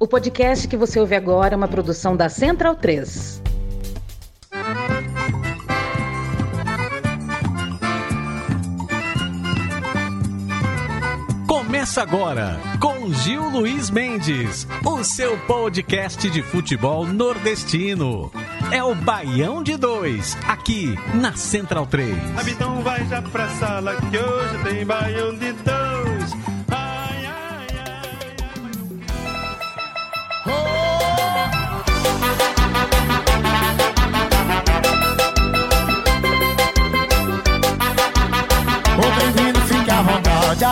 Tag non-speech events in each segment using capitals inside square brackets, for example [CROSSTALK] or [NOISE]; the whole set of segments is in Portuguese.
O podcast que você ouve agora é uma produção da Central 3. Começa agora com Gil Luiz Mendes, o seu podcast de futebol nordestino. É o Baião de Dois, aqui na Central 3. Então vai já pra sala que hoje tem Baião de Dois.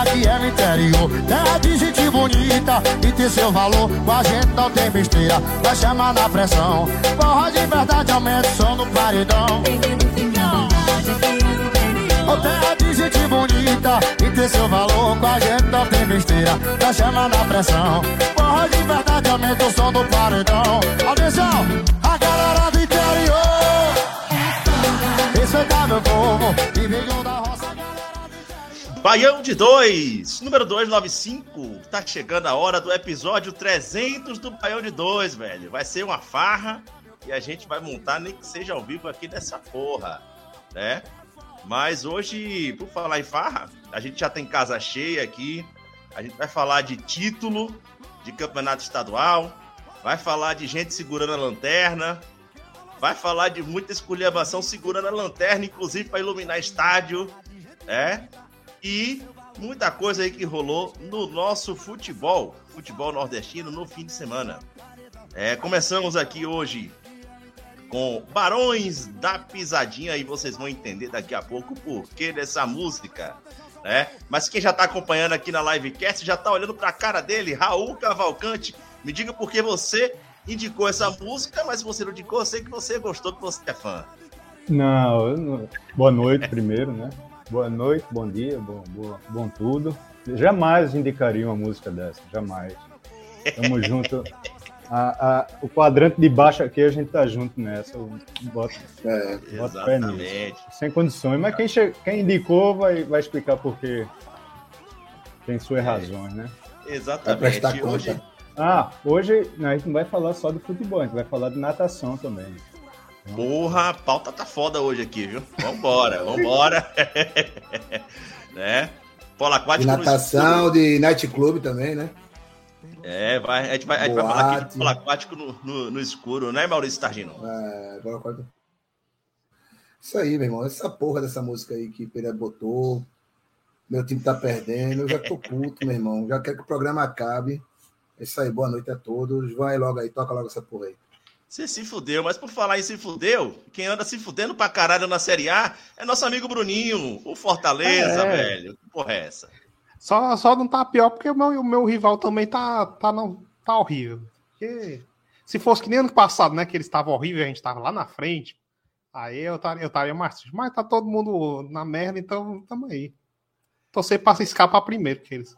Aqui é no interior. Terra de gente bonita e tem seu valor. Com a gente não tem besteira, vai chamar na pressão. Porra de verdade, aumenta o som no paredão Oh, terra de gente bonita e tem seu valor. Com a gente não tem besteira, vai chamar na pressão. Porra de verdade, aumenta o som do paredão. Atenção, a galera do interior. Respeitar meu povo e venham da roça Baião de 2, número 295. Tá chegando a hora do episódio 300 do Baião de 2, velho. Vai ser uma farra e a gente vai montar, nem que seja ao vivo aqui nessa porra, né? Mas hoje, por falar em farra, a gente já tem casa cheia aqui. A gente vai falar de título de campeonato estadual, vai falar de gente segurando a lanterna, vai falar de muita esculhambação segurando a lanterna, inclusive para iluminar estádio, é? E muita coisa aí que rolou no nosso futebol, futebol nordestino no fim de semana. É, começamos aqui hoje com Barões da Pisadinha e vocês vão entender daqui a pouco o porquê dessa música. Né? Mas quem já está acompanhando aqui na livecast já está olhando para a cara dele, Raul Cavalcante. Me diga por que você indicou essa música, mas você não indicou, eu sei que você gostou, que você é fã. Não, não... boa noite primeiro, né? Boa noite, bom dia, bom, bom, bom tudo. Jamais indicaria uma música dessa, jamais. Tamo [LAUGHS] junto. A, a, o quadrante de baixo aqui, a gente tá junto nessa. Eu boto, é, boto pé nisso. Sem condições. Mas quem, che... quem indicou vai, vai explicar por quê. Tem suas é. razões, né? Exatamente. Hoje... Ah, hoje a gente não vai falar só de futebol, a gente vai falar de natação também. Porra, a pauta tá foda hoje aqui, viu? Vambora, vambora. [LAUGHS] né? Polo aquático. De natação, de night club também, né? É, vai, a, gente vai, a gente vai falar aqui de polo aquático no, no, no escuro, né, Maurício Targino? É, polo aquático. Isso aí, meu irmão. Essa porra dessa música aí que Pereira botou. Meu time tá perdendo. Eu já tô puto, meu irmão. Já quero que o programa acabe. É isso aí. Boa noite a todos. Vai logo aí. Toca logo essa porra aí. Você se fudeu, mas por falar em se fudeu, quem anda se fudendo pra caralho na Série A é nosso amigo Bruninho, o Fortaleza, é. velho. Que porra é essa? Só, só não tá pior porque o meu, o meu rival também tá, tá, não, tá horrível. Porque se fosse que nem ano passado, né, que eles estavam horríveis, a gente tava lá na frente, aí eu estaria eu taria mais. Mas tá todo mundo na merda, então tamo aí. Torcer pra se escapar primeiro que eles.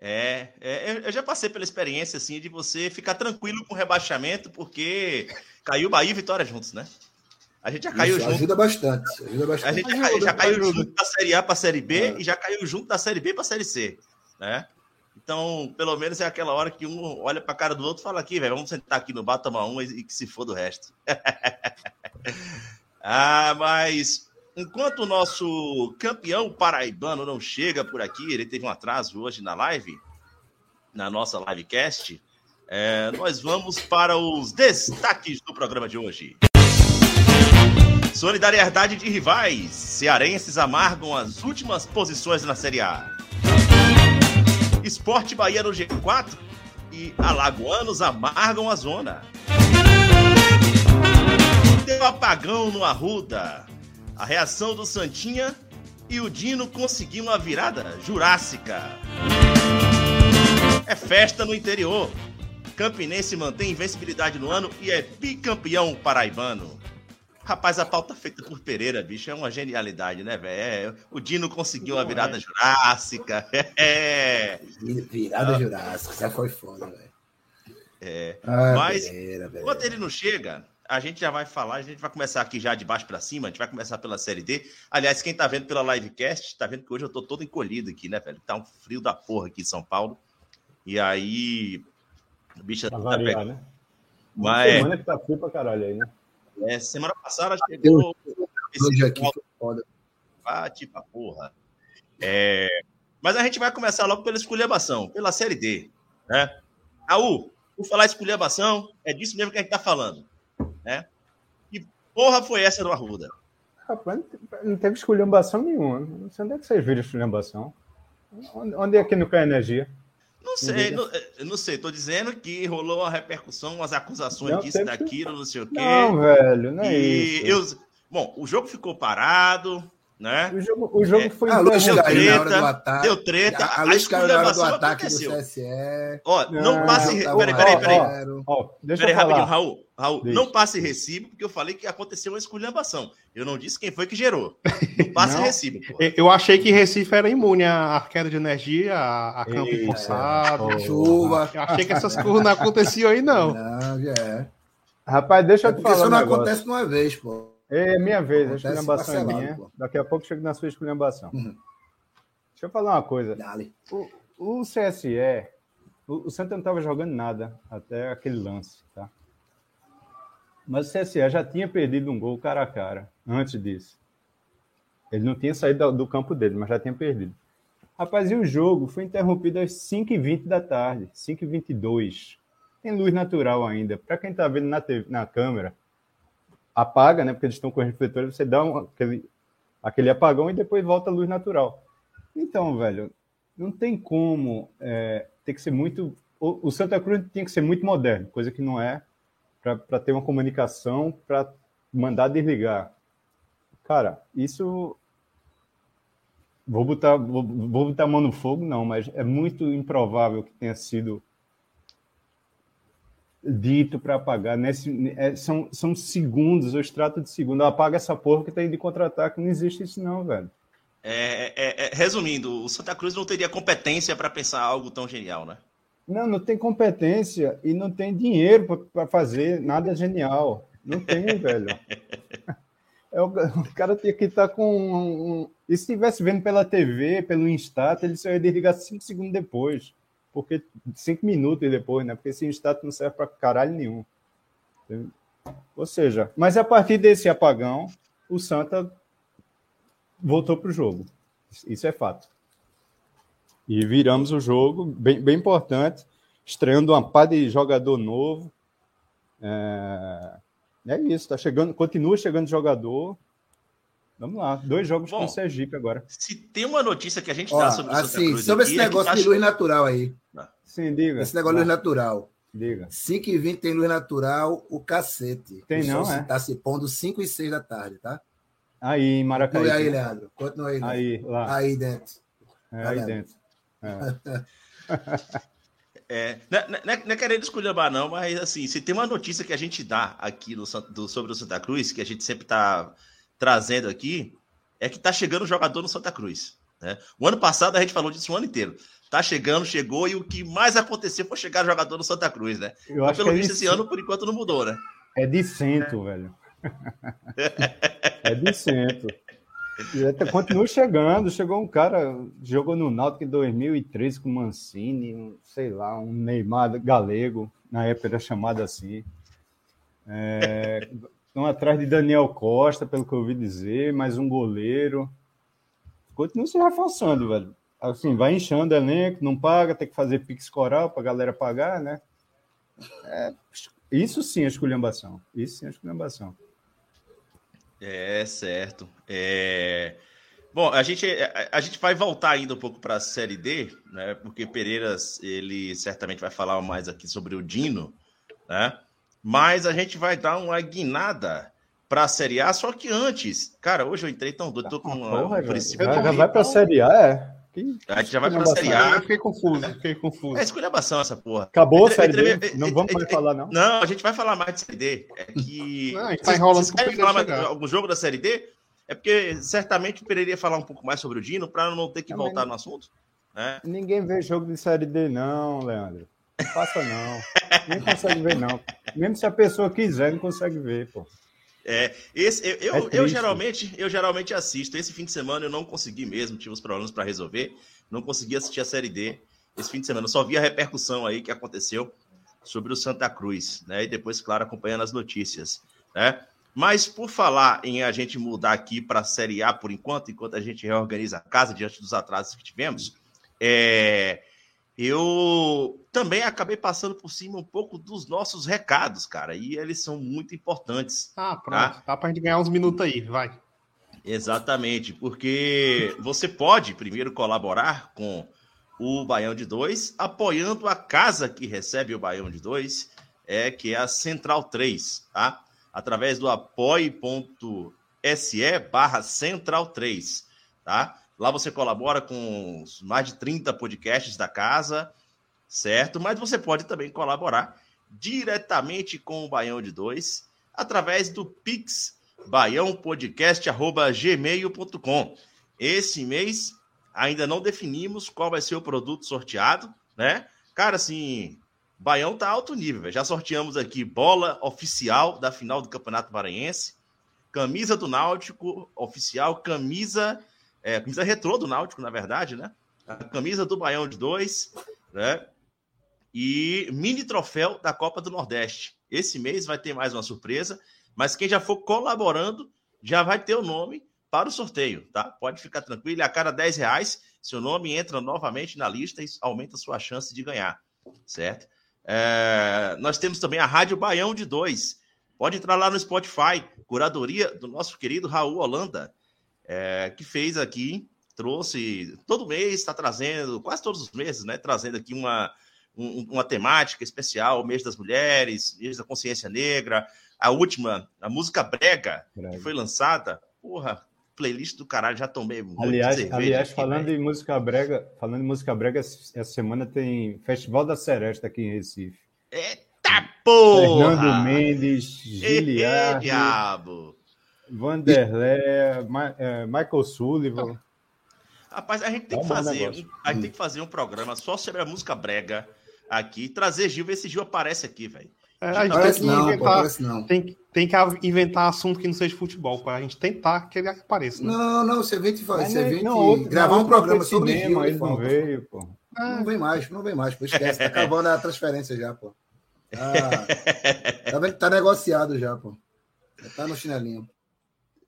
É, é, eu já passei pela experiência assim de você ficar tranquilo com o rebaixamento, porque caiu Bahia e Vitória juntos, né? A gente já caiu Isso, junto. Ajuda bastante, ajuda bastante. A gente já, já caiu junto da Série A para a Série B é. e já caiu junto da Série B para a Série C, né? Então, pelo menos é aquela hora que um olha para a cara do outro e fala aqui, velho, vamos sentar aqui no bar, tomar um e que se for do resto. [LAUGHS] ah, mas enquanto o nosso campeão paraibano não chega por aqui, ele teve um atraso hoje na live, na nossa livecast, é, nós vamos para os destaques do programa de hoje. Solidariedade de rivais. Cearenses amargam as últimas posições na Série A. Esporte Bahia no G4 e alagoanos amargam a zona. Deu apagão no Arruda. A reação do Santinha e o Dino conseguiu uma virada jurássica. É festa no interior. Campinense mantém invencibilidade no ano e é bicampeão paraibano. Rapaz, a pauta feita por Pereira, bicho, é uma genialidade, né, velho? É, o Dino conseguiu uma virada é. jurássica. [LAUGHS] É. Virada jurássica, já foi foda, velho. É. Ah, Mas, Pereira, enquanto ele não chega, a gente já vai falar, a gente vai começar aqui já de baixo para cima, a gente vai começar pela Série D. Aliás, quem tá vendo pela livecast, tá vendo que hoje eu tô todo encolhido aqui, né, velho? Tá um frio da porra aqui em São Paulo. E aí, A bicha Pra tá variar, pegando. né? Mas Semana que tá frio pra caralho aí, né? é, semana passada chegou esse Hoje aqui foi foda. bate pra porra. É, mas a gente vai começar logo pela esculhambação, pela Série D. Né? Raul, por falar esculhambação, é disso mesmo que a gente tá falando. Né? Que porra foi essa do Arruda? Rapaz, não te- não teve esculhambação nenhuma. Não sei onde é que vocês viram esculhambação. Onde, onde é que não cai energia? Não sei, não, eu não sei, tô dizendo que rolou uma repercussão, umas acusações Não, disso, daquilo, não sei o quê. Não, velho, não é e isso. eu, bom, o jogo ficou parado, né? O jogo, o jogo É. foi A luz Deu treta, do ataque. Deu treta, A, a a luz caiu na hora do esculhambação ataque do aconteceu. CSE. Ó, não Não, passe. tá Peraí, peraí, peraí. zero. Ó, deixa Peraí, eu falar. rapidinho, Raul. Raul, não passe recibo, porque eu falei que aconteceu uma esculhambação. Eu não disse quem foi que gerou. Não [LAUGHS] passe Não. recibo, pô. Eu- achei que Recife era imune à queda de energia, a, campo Eita, forçado. porra. Chuva. Eu achei que essas coisas não aconteciam aí, não. Não, já é. Rapaz, deixa É eu te porque falar. isso um não negócio. acontece uma vez, pô. É minha vez, a esculhambação é minha. pô. Daqui a pouco chego na sua esculhambação. Uhum. Deixa eu falar uma coisa. Dale. O, o CSE, o, o Santa não estava jogando nada até aquele lance, tá? Mas o CSE já tinha perdido um gol cara a cara antes disso. Ele não tinha saído do, do campo dele, mas já tinha perdido. Rapaz, e o jogo foi interrompido às 5h20 da tarde, 5h22. Tem luz natural ainda. Para quem está vendo na, TV, na câmera, apaga, né? Porque eles estão com refletores, você dá um, aquele, aquele apagão e depois volta a luz natural. Então, velho, não tem como. É, tem que ser muito. O, o Santa Cruz tinha que ser muito moderno, coisa que não é, para ter uma comunicação, para mandar desligar. Cara, isso. Vou botar, vou, vou botar a mão no fogo, não, mas é muito improvável que tenha sido dito para apagar. Nesse, é, são, são segundos, eu extrato de segundo. Apaga essa porra que tá indo de contra-ataque. Não existe isso, não, velho. É, é, é, resumindo, o Santa Cruz não teria competência para pensar algo tão genial, né? Não, não tem competência e não tem dinheiro para fazer nada genial. Não tem, [LAUGHS] velho. É, o, cara tinha que estar tá com. Um, e se estivesse vendo pela TV, pelo Instat, ele só ia desligar cinco segundos depois. Porque cinco minutos depois, né? Porque esse Instat não serve para caralho nenhum. Ou seja, mas a partir desse apagão, o Santa voltou para o jogo. Isso é fato. E viramos o jogo, bem, bem importante, estreando uma pá de jogador novo. É, é isso, tá chegando, continua chegando jogador. Vamos lá, dois jogos Bom, com o Sergipe agora. Se tem uma notícia que a gente Ó, dá sobre o Santa assim, Cruz sobre esse é negócio tá de luz natural aí. Sim, diga. Esse negócio de luz natural. Diga. 5 e 20 tem luz natural, o cacete. Tem o não, é? Tá se pondo 5 e 6 da tarde, tá? Aí, em Maracaí. Continue aí, Leandro. Continua aí. Leandro. Aí, lá. Aí dentro. É, Tá aí dentro. É. [LAUGHS] É, não, é- não, é- não é querendo esculhambar, não, mas assim, se tem uma notícia que a gente dá aqui no, do- sobre o Santa Cruz, que a gente sempre tá trazendo aqui, é que tá chegando jogador no Santa Cruz. Né? O ano passado a gente falou disso o ano inteiro. Tá chegando, chegou, e o que mais aconteceu foi chegar jogador no Santa Cruz, né? Eu Mas acho pelo que é visto, esse ano, por enquanto, não mudou, né? é de cento, velho. É de cento. E até continua chegando. Chegou um cara, jogou no Náutico em 2013 com o Mancini, um, sei lá, um Neymar galego, na época era chamado assim. É, estão atrás de Daniel Costa, pelo que eu ouvi dizer, mais um goleiro. Continua se reforçando, velho. Assim, vai inchando o elenco, não paga, tem que fazer pix coral para a galera pagar, né? É, isso sim é esculhambação. Isso sim é esculhambação. É, certo. É... Bom, a gente, a, a gente vai voltar ainda um pouco para a Série D, né? Porque Pereiras, ele certamente vai falar mais aqui sobre o Dino, né? Mas a gente vai dar uma guinada para a Série A, só que antes, cara, hoje eu entrei tão doido, tô com uma, Porra, um já, princípio já, já vai para a Série A, é. Que- A gente já vai para a. Série A. Eu fiquei confuso, fiquei confuso. É esculhambação essa porra. Acabou a Série D? entre- Não vamos mais entre- falar, não? Não, a gente vai falar mais de Série D. É que. [LAUGHS] Não, a gente tá enrolando vocês Pereira falar mais algum jogo da Série D? É porque certamente o Pereira ia falar um pouco mais sobre o Dino para não ter que Não, voltar mas- no assunto. né? Ninguém vê jogo de Série D, não, Leandro. Não faça, não. Nem consegue ver, não. Mesmo se a pessoa quiser, não consegue ver, pô. É, esse, eu, eu, É eu geralmente, eu geralmente assisto. Esse fim de semana eu não consegui mesmo, tive uns problemas para resolver. Não consegui assistir a Série D esse fim de semana. Eu só vi a repercussão aí que aconteceu sobre o Santa Cruz, né? E depois, claro, acompanhando as notícias, né? Mas por falar em a gente mudar aqui para a Série A por enquanto, enquanto a gente reorganiza a casa diante dos atrasos que tivemos, é, eu também acabei passando por cima um pouco dos nossos recados, cara, e eles são muito importantes. Ah, pronto. Tá? Dá para a gente ganhar uns minutos aí, vai. Exatamente, porque você pode primeiro colaborar com o Baião de Dois, apoiando a casa que recebe o Baião de Dois, é, que é a Central 3, tá? Através do apoie.se barra Central 3, tá? Lá você colabora com os mais de 30 podcasts da casa, certo? Mas você pode também colaborar diretamente com o Baião de Dois através do Pix baiãopodcast.gmail.com. Esse mês ainda não definimos qual vai ser o produto sorteado, né? Cara, assim, Baião tá alto nível, já sorteamos aqui bola oficial da final do Campeonato Maranhense, camisa do Náutico oficial, camisa, é, camisa retrô do Náutico, na verdade, né? A camisa do Baião de dois, né? E mini troféu da Copa do Nordeste. Esse mês vai ter mais uma surpresa mas quem já for colaborando já vai ter o nome para o sorteio, tá? Pode ficar tranquilo. A cada 10 reais, seu nome entra novamente na lista e aumenta sua chance de ganhar, certo? É, nós temos também a Rádio Baião de 2. Pode entrar lá no Spotify, curadoria do nosso querido Raul Holanda, é, que fez aqui, trouxe, todo mês está trazendo, quase todos os meses, né? Trazendo aqui uma, um, uma temática especial, mês das mulheres, mês da consciência negra, a última, a música Brega, Brega. que foi lançada, porra, playlist do caralho, já tomei muito aliás, falando véio. em música brega, falando em música brega, essa semana tem Festival da Seresta aqui em Recife. Eita porra! Fernando Mendes, Giliard, diabo. Vanderlé, Ma é, Michael Sullivan. Rapaz, a gente tem que fazer, um, a gente tem que fazer um programa só sobre a música brega aqui, trazer Gil, ver se Gil aparece aqui, velho. É, a gente tem que, não, inventar, pô, tem, tem, que inventar assunto que não seja futebol, para a gente tentar que ele apareça. Né? Não, não, você vem, você vem não, gravar um programa sobre cinema, ele não veio, pô. Não vem mais, não vem mais, pô, esquece, tá [LAUGHS] acabando a transferência já, pô. Ah, tá, tá negociado já, pô. Já tá no chinelinho.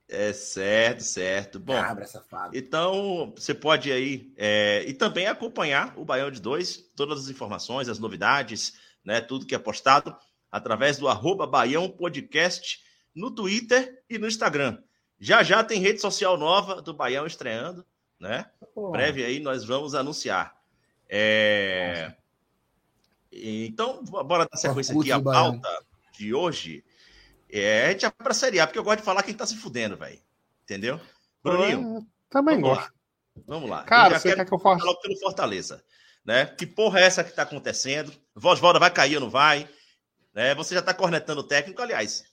É certo, certo. Bom, Cabra, então você pode aí é, e também acompanhar o Baião de Dois, todas as informações, as novidades, né, tudo que é postado através do arroba Baião Podcast no Twitter e no Instagram. Já já tem rede social nova do Baião estreando, né? Breve aí nós vamos anunciar. É... Então, bora dar sequência aqui a pauta de hoje. É, a gente vai pra Série A, porque eu gosto de falar quem tá se fudendo, velho. Entendeu? Bruninho. também gosto. Lá. Vamos lá. Cara, você quer que eu faça? Logo pelo Fortaleza. Né? Que porra é essa que tá acontecendo? Voz Volta vai cair ou não vai? Né? Você já está cornetando o técnico, aliás.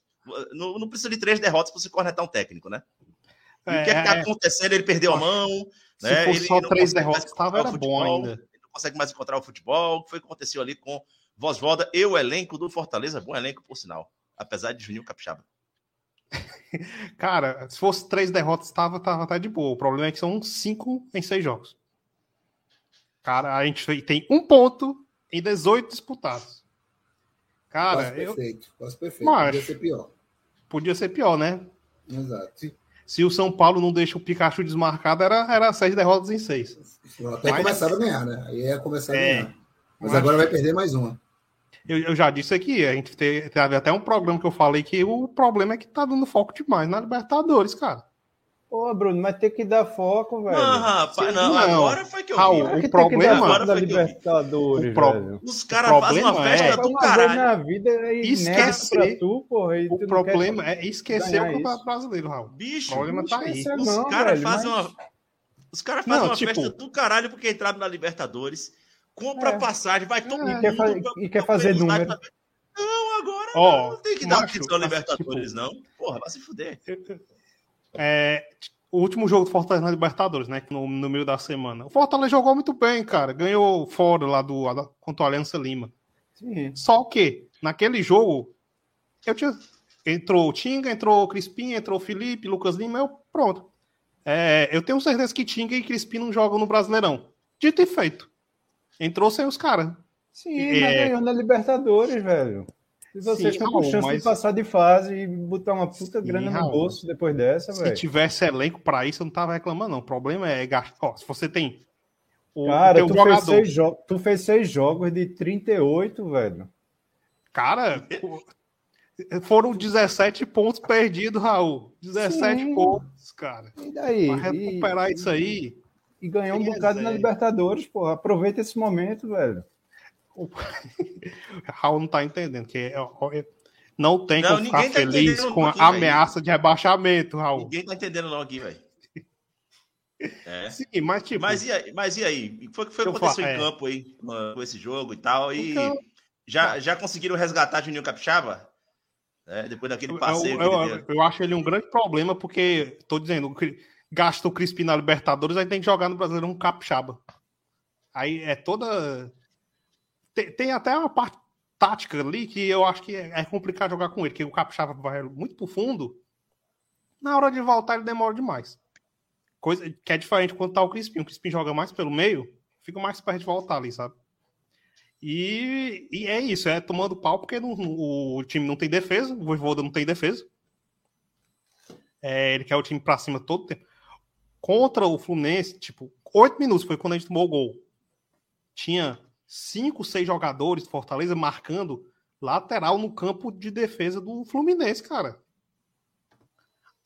Não, não, precisa de três derrotas para você cornetar um técnico, né? É, o que é está acontecendo? Ele perdeu a mão. Se né? fosse só três derrotas, estava era bom ainda. Ele não consegue mais encontrar o futebol. O que foi que aconteceu ali com Vosvoda e o elenco do Fortaleza? Bom elenco, por sinal. Apesar de Juninho Capixaba. [LAUGHS] Cara, se fosse três derrotas, estava tava, tava de boa. O problema é que são cinco em seis jogos. Cara, a gente tem um ponto em 18 disputados. Cara, quase eu... perfeito, quase perfeito. Mas, podia ser pior. Podia ser pior, né? Exato. Se, o São Paulo não deixa o Pikachu desmarcado, era, era seis derrotas em seis. Até Mas... começar a ganhar, né? Aí ia começar a é, ganhar. Mas, Mas agora vai perder mais uma. Eu, eu, já disse aqui, a gente teve, teve até um programa que eu falei que o problema é que tá dando foco demais na Libertadores, cara. Ô, Bruno, mas tem que dar foco, velho. Não, rapaz, não, não. agora foi que eu Raul, vi. O problema agora da Libertadores, pro... velho. Os caras fazem uma festa é, do caralho. Na vida é esquecer tu, porra, o problema é esquecer o Campeonato Brasileiro, Raul. Bicho, o problema tá aí. Os caras fazem mas... uma Os caras fazem uma tipo... festa do caralho porque entraram na Libertadores. Compra é. passagem, vai todo mundo. E quer, fa... e quer fazer número. Não, agora oh, não tem que dar macho, Libertadores, tipo... não. Porra, vai se fuder. É, o último jogo do Fortaleza na Libertadores, né? No, no meio da semana. O Fortaleza jogou muito bem, cara. Ganhou fora lá do contra o Aliança Lima. Sim. Só que, naquele jogo, eu tinha. Entrou o Tinga, entrou o Crispim, entrou o Felipe, Lucas Lima, eu pronto. É, eu tenho certeza que Tinga e Crispim não jogam no Brasileirão. Dito e feito. Entrou sem os caras. Sim, É. mas ganhou na Libertadores, velho. E vocês estão com chance mas- de passar de fase e botar uma puta Sim, grana no bolso depois dessa, Se velho. tivesse elenco pra isso, eu não tava reclamando, não. O problema é gastar. Ó, se você tem. O, Cara, teu tu jogador. fez, seis jo- tu fez seis jogos de 38, velho. Cara, foram 17 pontos perdidos, Raul. 17 Sim. pontos, cara. E daí? Pra E, recuperar isso aí. E ganhou um bocado na reserva. Libertadores, porra. Aproveita esse momento, velho. [LAUGHS] Raul não tá entendendo. Que é- é- não tem Não, como ficar tá feliz com a ameaça de rebaixamento, Raul. Ninguém tá entendendo não aqui, velho. [LAUGHS] É. Sim, mas tipo. Mas e aí? Mas e aí? O que foi que Eu aconteceu falo, em é. campo aí com esse jogo e tal? E Então- já, já conseguiram resgatar Juninho Capixaba? É, depois daquele passeio eu, eu, deu. eu acho ele um grande problema, porque, tô dizendo, o gasta o Crispim na Libertadores, aí tem que jogar no Brasileiro um capixaba. Aí é toda. Tem, tem até uma parte tática ali que eu acho que é, é complicado jogar com ele, que o capixaba vai muito pro fundo. Na hora de voltar, ele demora demais. Coisa que é diferente quando tá o Crispim. O Crispim joga mais pelo meio, fica mais perto de voltar ali, sabe? E, e é isso, é tomando pau porque não- o time não tem defesa, o Voivoda não tem defesa. É, ele quer o time pra cima todo tempo. Contra o Fluminense, tipo, oito minutos foi quando a gente tomou o gol. Tinha cinco, seis jogadores de Fortaleza marcando lateral no campo de defesa do Fluminense, cara.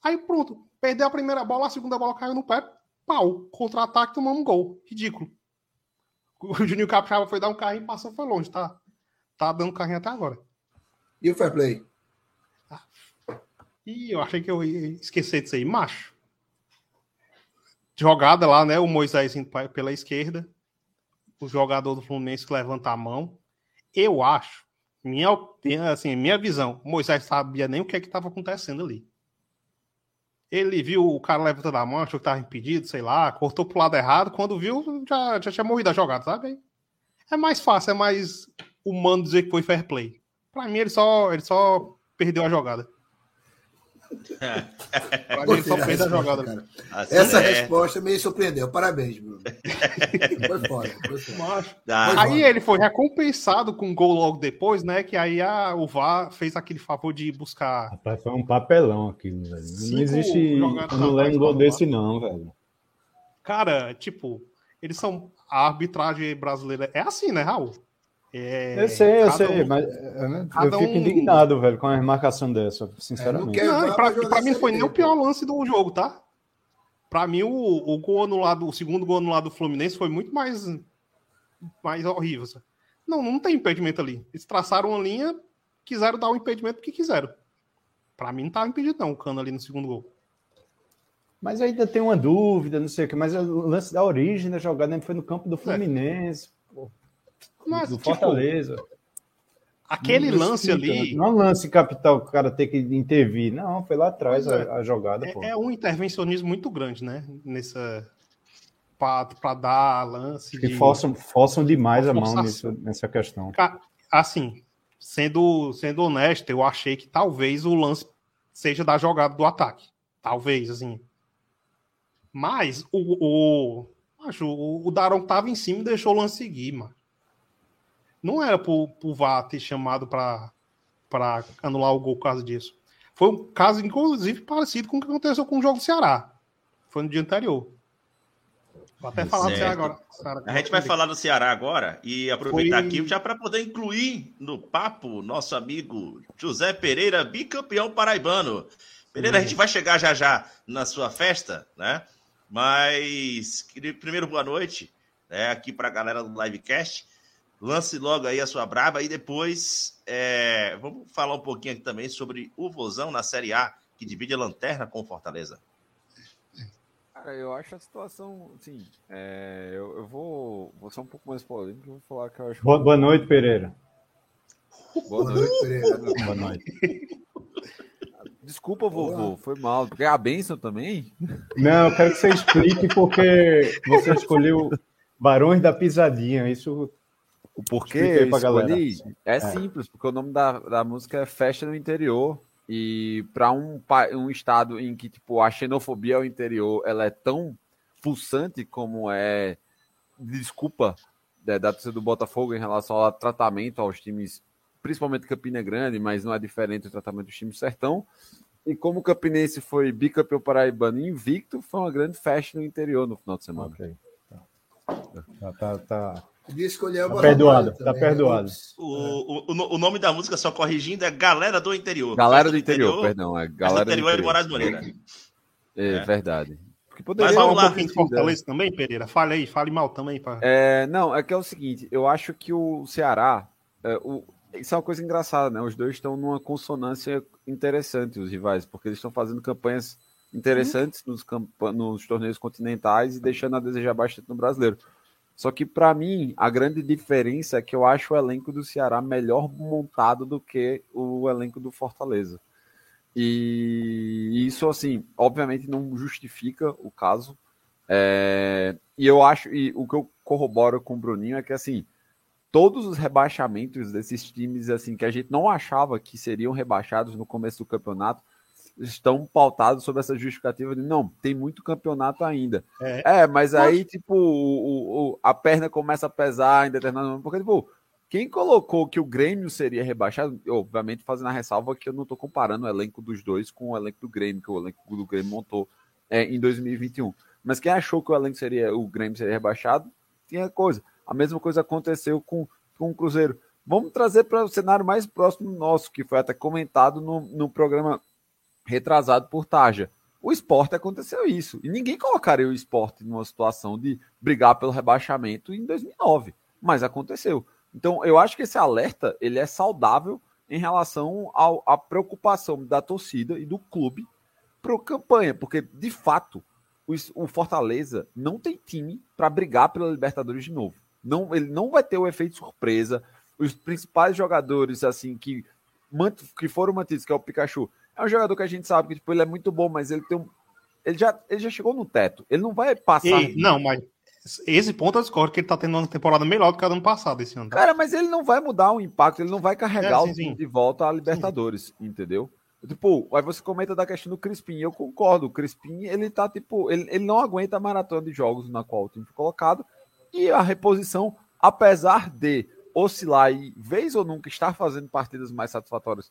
Aí pronto, perdeu a primeira bola, a segunda bola caiu no pé, pau, contra-ataque, tomamos um gol. Ridículo. [LAUGHS] O Juninho Capixaba foi dar um carrinho e passou, foi longe, tá? Tá dando carrinho até agora. E o fair play? Ih, eu achei que eu ia esquecer disso aí. Macho. Jogada lá, né? O Moisés indo pela esquerda. O jogador do Fluminense levanta a mão. Eu acho, minha, assim, minha visão, o Moisés sabia nem o que é estava acontecendo ali. Ele viu o cara levantando a mão, achou que estava impedido, sei lá, cortou pro lado errado. Quando viu, já, já tinha morrido a jogada, sabe? É mais fácil, é mais humano dizer que foi fair play. Pra mim, ele só, ele só perdeu a jogada. Pra mim, ele só Gostei da fez a resposta, jogada. cara. Assim, Essa é. resposta me surpreendeu. Parabéns, Bruno. [LAUGHS] Foi foda. Foi foda. Aí ele foi recompensado com um gol logo depois, né? Que aí a, o VAR fez aquele favor de buscar. Rapaz, foi um papelão aquilo, velho. Cinco Não existe. Eu não lembro um gol desse, não, velho. Cara, tipo, eles são. A arbitragem brasileira é assim, né, Raul? É, Eu sei, eu sei, um- mas é, né, eu fico um- indignado, velho, com a remarcação dessa, É, não sinceramente. quero- Não, pra, pra mim não foi nem o pior lance do jogo, tá? Pra mim, o, o gol anulado, o segundo gol anulado do Fluminense foi muito mais, mais horrível. sabe? Não, não tem impedimento ali. Eles traçaram uma linha, quiseram dar o impedimento porque quiseram. Pra mim não tava impedido, não, o cano ali no segundo gol. Mas ainda tem uma dúvida, não sei o que, mas o lance da origem da jogada foi no campo do Fluminense, pô, Mas, do tipo, Fortaleza. aquele Não lance ali Não é um lance capital que o cara tem que intervir, não, foi lá atrás é. a, a jogada, pô. é, é um intervencionismo muito grande, né? Nessa. Pra, pra dar lance. Que de- forçam, forçam demais a mão nisso- nessa questão. Assim, sendo, sendo honesto, eu achei que talvez o lance seja da jogada do ataque. Talvez, assim. Mas o, o, acho, o, o Darão tava em cima e deixou o lance seguir, mano. Não era pro, pro VAR ter chamado pra anular o gol por causa disso. Foi um caso, inclusive, parecido com o que aconteceu com o jogo do Ceará. Foi no dia anterior. Vou até falar do Certo. Ceará agora. Ceará- A gente vai falar do Ceará agora e aproveitar Foi- aqui já para poder incluir no papo nosso amigo José Pereira, bicampeão paraibano. Pereira, a gente vai chegar já já na sua festa, né? Mas primeiro boa noite, né? Aqui para a galera do livecast. Lance logo aí a sua braba e depois é, vamos falar um pouquinho aqui também sobre o Vozão na Série A, que divide a lanterna com o Fortaleza. Cara, eu acho a situação, assim, é, eu, eu vou, vou ser um pouco mais polêmico, vou falar que eu acho... Boa, boa noite, Pereira. Boa noite. Pereira. Boa noite. [LAUGHS] Desculpa, vovô, foi mal, porque a benção também? Não, eu quero que você explique porque você [LAUGHS] escolheu Barões da Pisadinha. Isso O porquê eu pra galera. escolhi é simples, porque o nome da, da música é Festa no Interior. E para um, um estado em que tipo, a xenofobia ao interior ela é tão pulsante como é, desculpa, da, da torcida do Botafogo em relação ao tratamento aos times, principalmente Campina Grande, mas não é diferente do tratamento dos times Sertão. E como o Campinense foi bicampeão paraibano invicto, foi uma grande festa no interior no final de semana. Ok. Tá, tá, tá, Podia escolher o tá perdoado, tá também, né? perdoado. O, o, o- o nome da música, só corrigindo, é Galera do Interior. Galera do interior, perdão. É Galera do interior é de Moraes Moreira. É, É. verdade. Porque Mas poderia vamos um lá. pouquinho de Fortaleza também, Pereira. Fale aí, fale mal também. Pra... É, não, é que é o seguinte, eu acho que o Ceará, é, o- isso é uma coisa engraçada, né? Os dois estão numa consonância interessante, os rivais, porque eles estão fazendo campanhas interessantes nos, campa- nos torneios continentais e deixando a desejar bastante no brasileiro. Só que, para mim, a grande diferença é que eu acho o elenco do Ceará melhor montado do que o elenco do Fortaleza. E isso, assim, obviamente não justifica o caso. É, e eu acho, e o que eu corroboro com o Bruninho é que, assim, todos os rebaixamentos desses times, assim, que a gente não achava que seriam rebaixados no começo do campeonato, estão pautados sobre essa justificativa de não, tem muito campeonato ainda. É. É, mas aí, tipo, o, o- a perna começa a pesar em determinado momento, porque, tipo, quem colocou que o Grêmio seria rebaixado, obviamente fazendo a ressalva que eu não tô comparando o elenco dos dois com o elenco do Grêmio, que o elenco do Grêmio montou é, em 2021. Mas quem achou que o elenco seria, o Grêmio seria rebaixado, tinha coisa. A mesma coisa aconteceu com, com o Cruzeiro. Vamos trazer para o cenário mais próximo nosso, que foi até comentado no, no programa retrasado por Taja. O esporte aconteceu isso. E ninguém colocaria o esporte numa situação de brigar pelo rebaixamento em 2009. Mas aconteceu. Então, eu acho que esse alerta ele é saudável em relação ao- à preocupação da torcida e do clube para campanha, porque de fato o, Fortaleza não tem time para brigar pela Libertadores de novo. Não, ele não vai ter o efeito surpresa. Os principais jogadores assim que, que foram mantidos, que é o Pikachu, é um jogador que a gente sabe que tipo, ele é muito bom, mas ele tem um, ele já, ele já chegou no teto. Ele não vai passar. Ei, não, mas esse ponto eu discordo que ele tá tendo uma temporada melhor do que a do ano passado esse ano. tá? Cara, mas ele não vai mudar o impacto, ele não vai carregar É, sim, time sim. de volta à Libertadores, entendeu? Tipo, aí você comenta da questão do Crispim, eu concordo, o Crispim, ele tá, tipo, ele, ele não aguenta a maratona de jogos na qual o time foi colocado, e a reposição, apesar de oscilar e vez ou nunca estar fazendo partidas mais satisfatórias,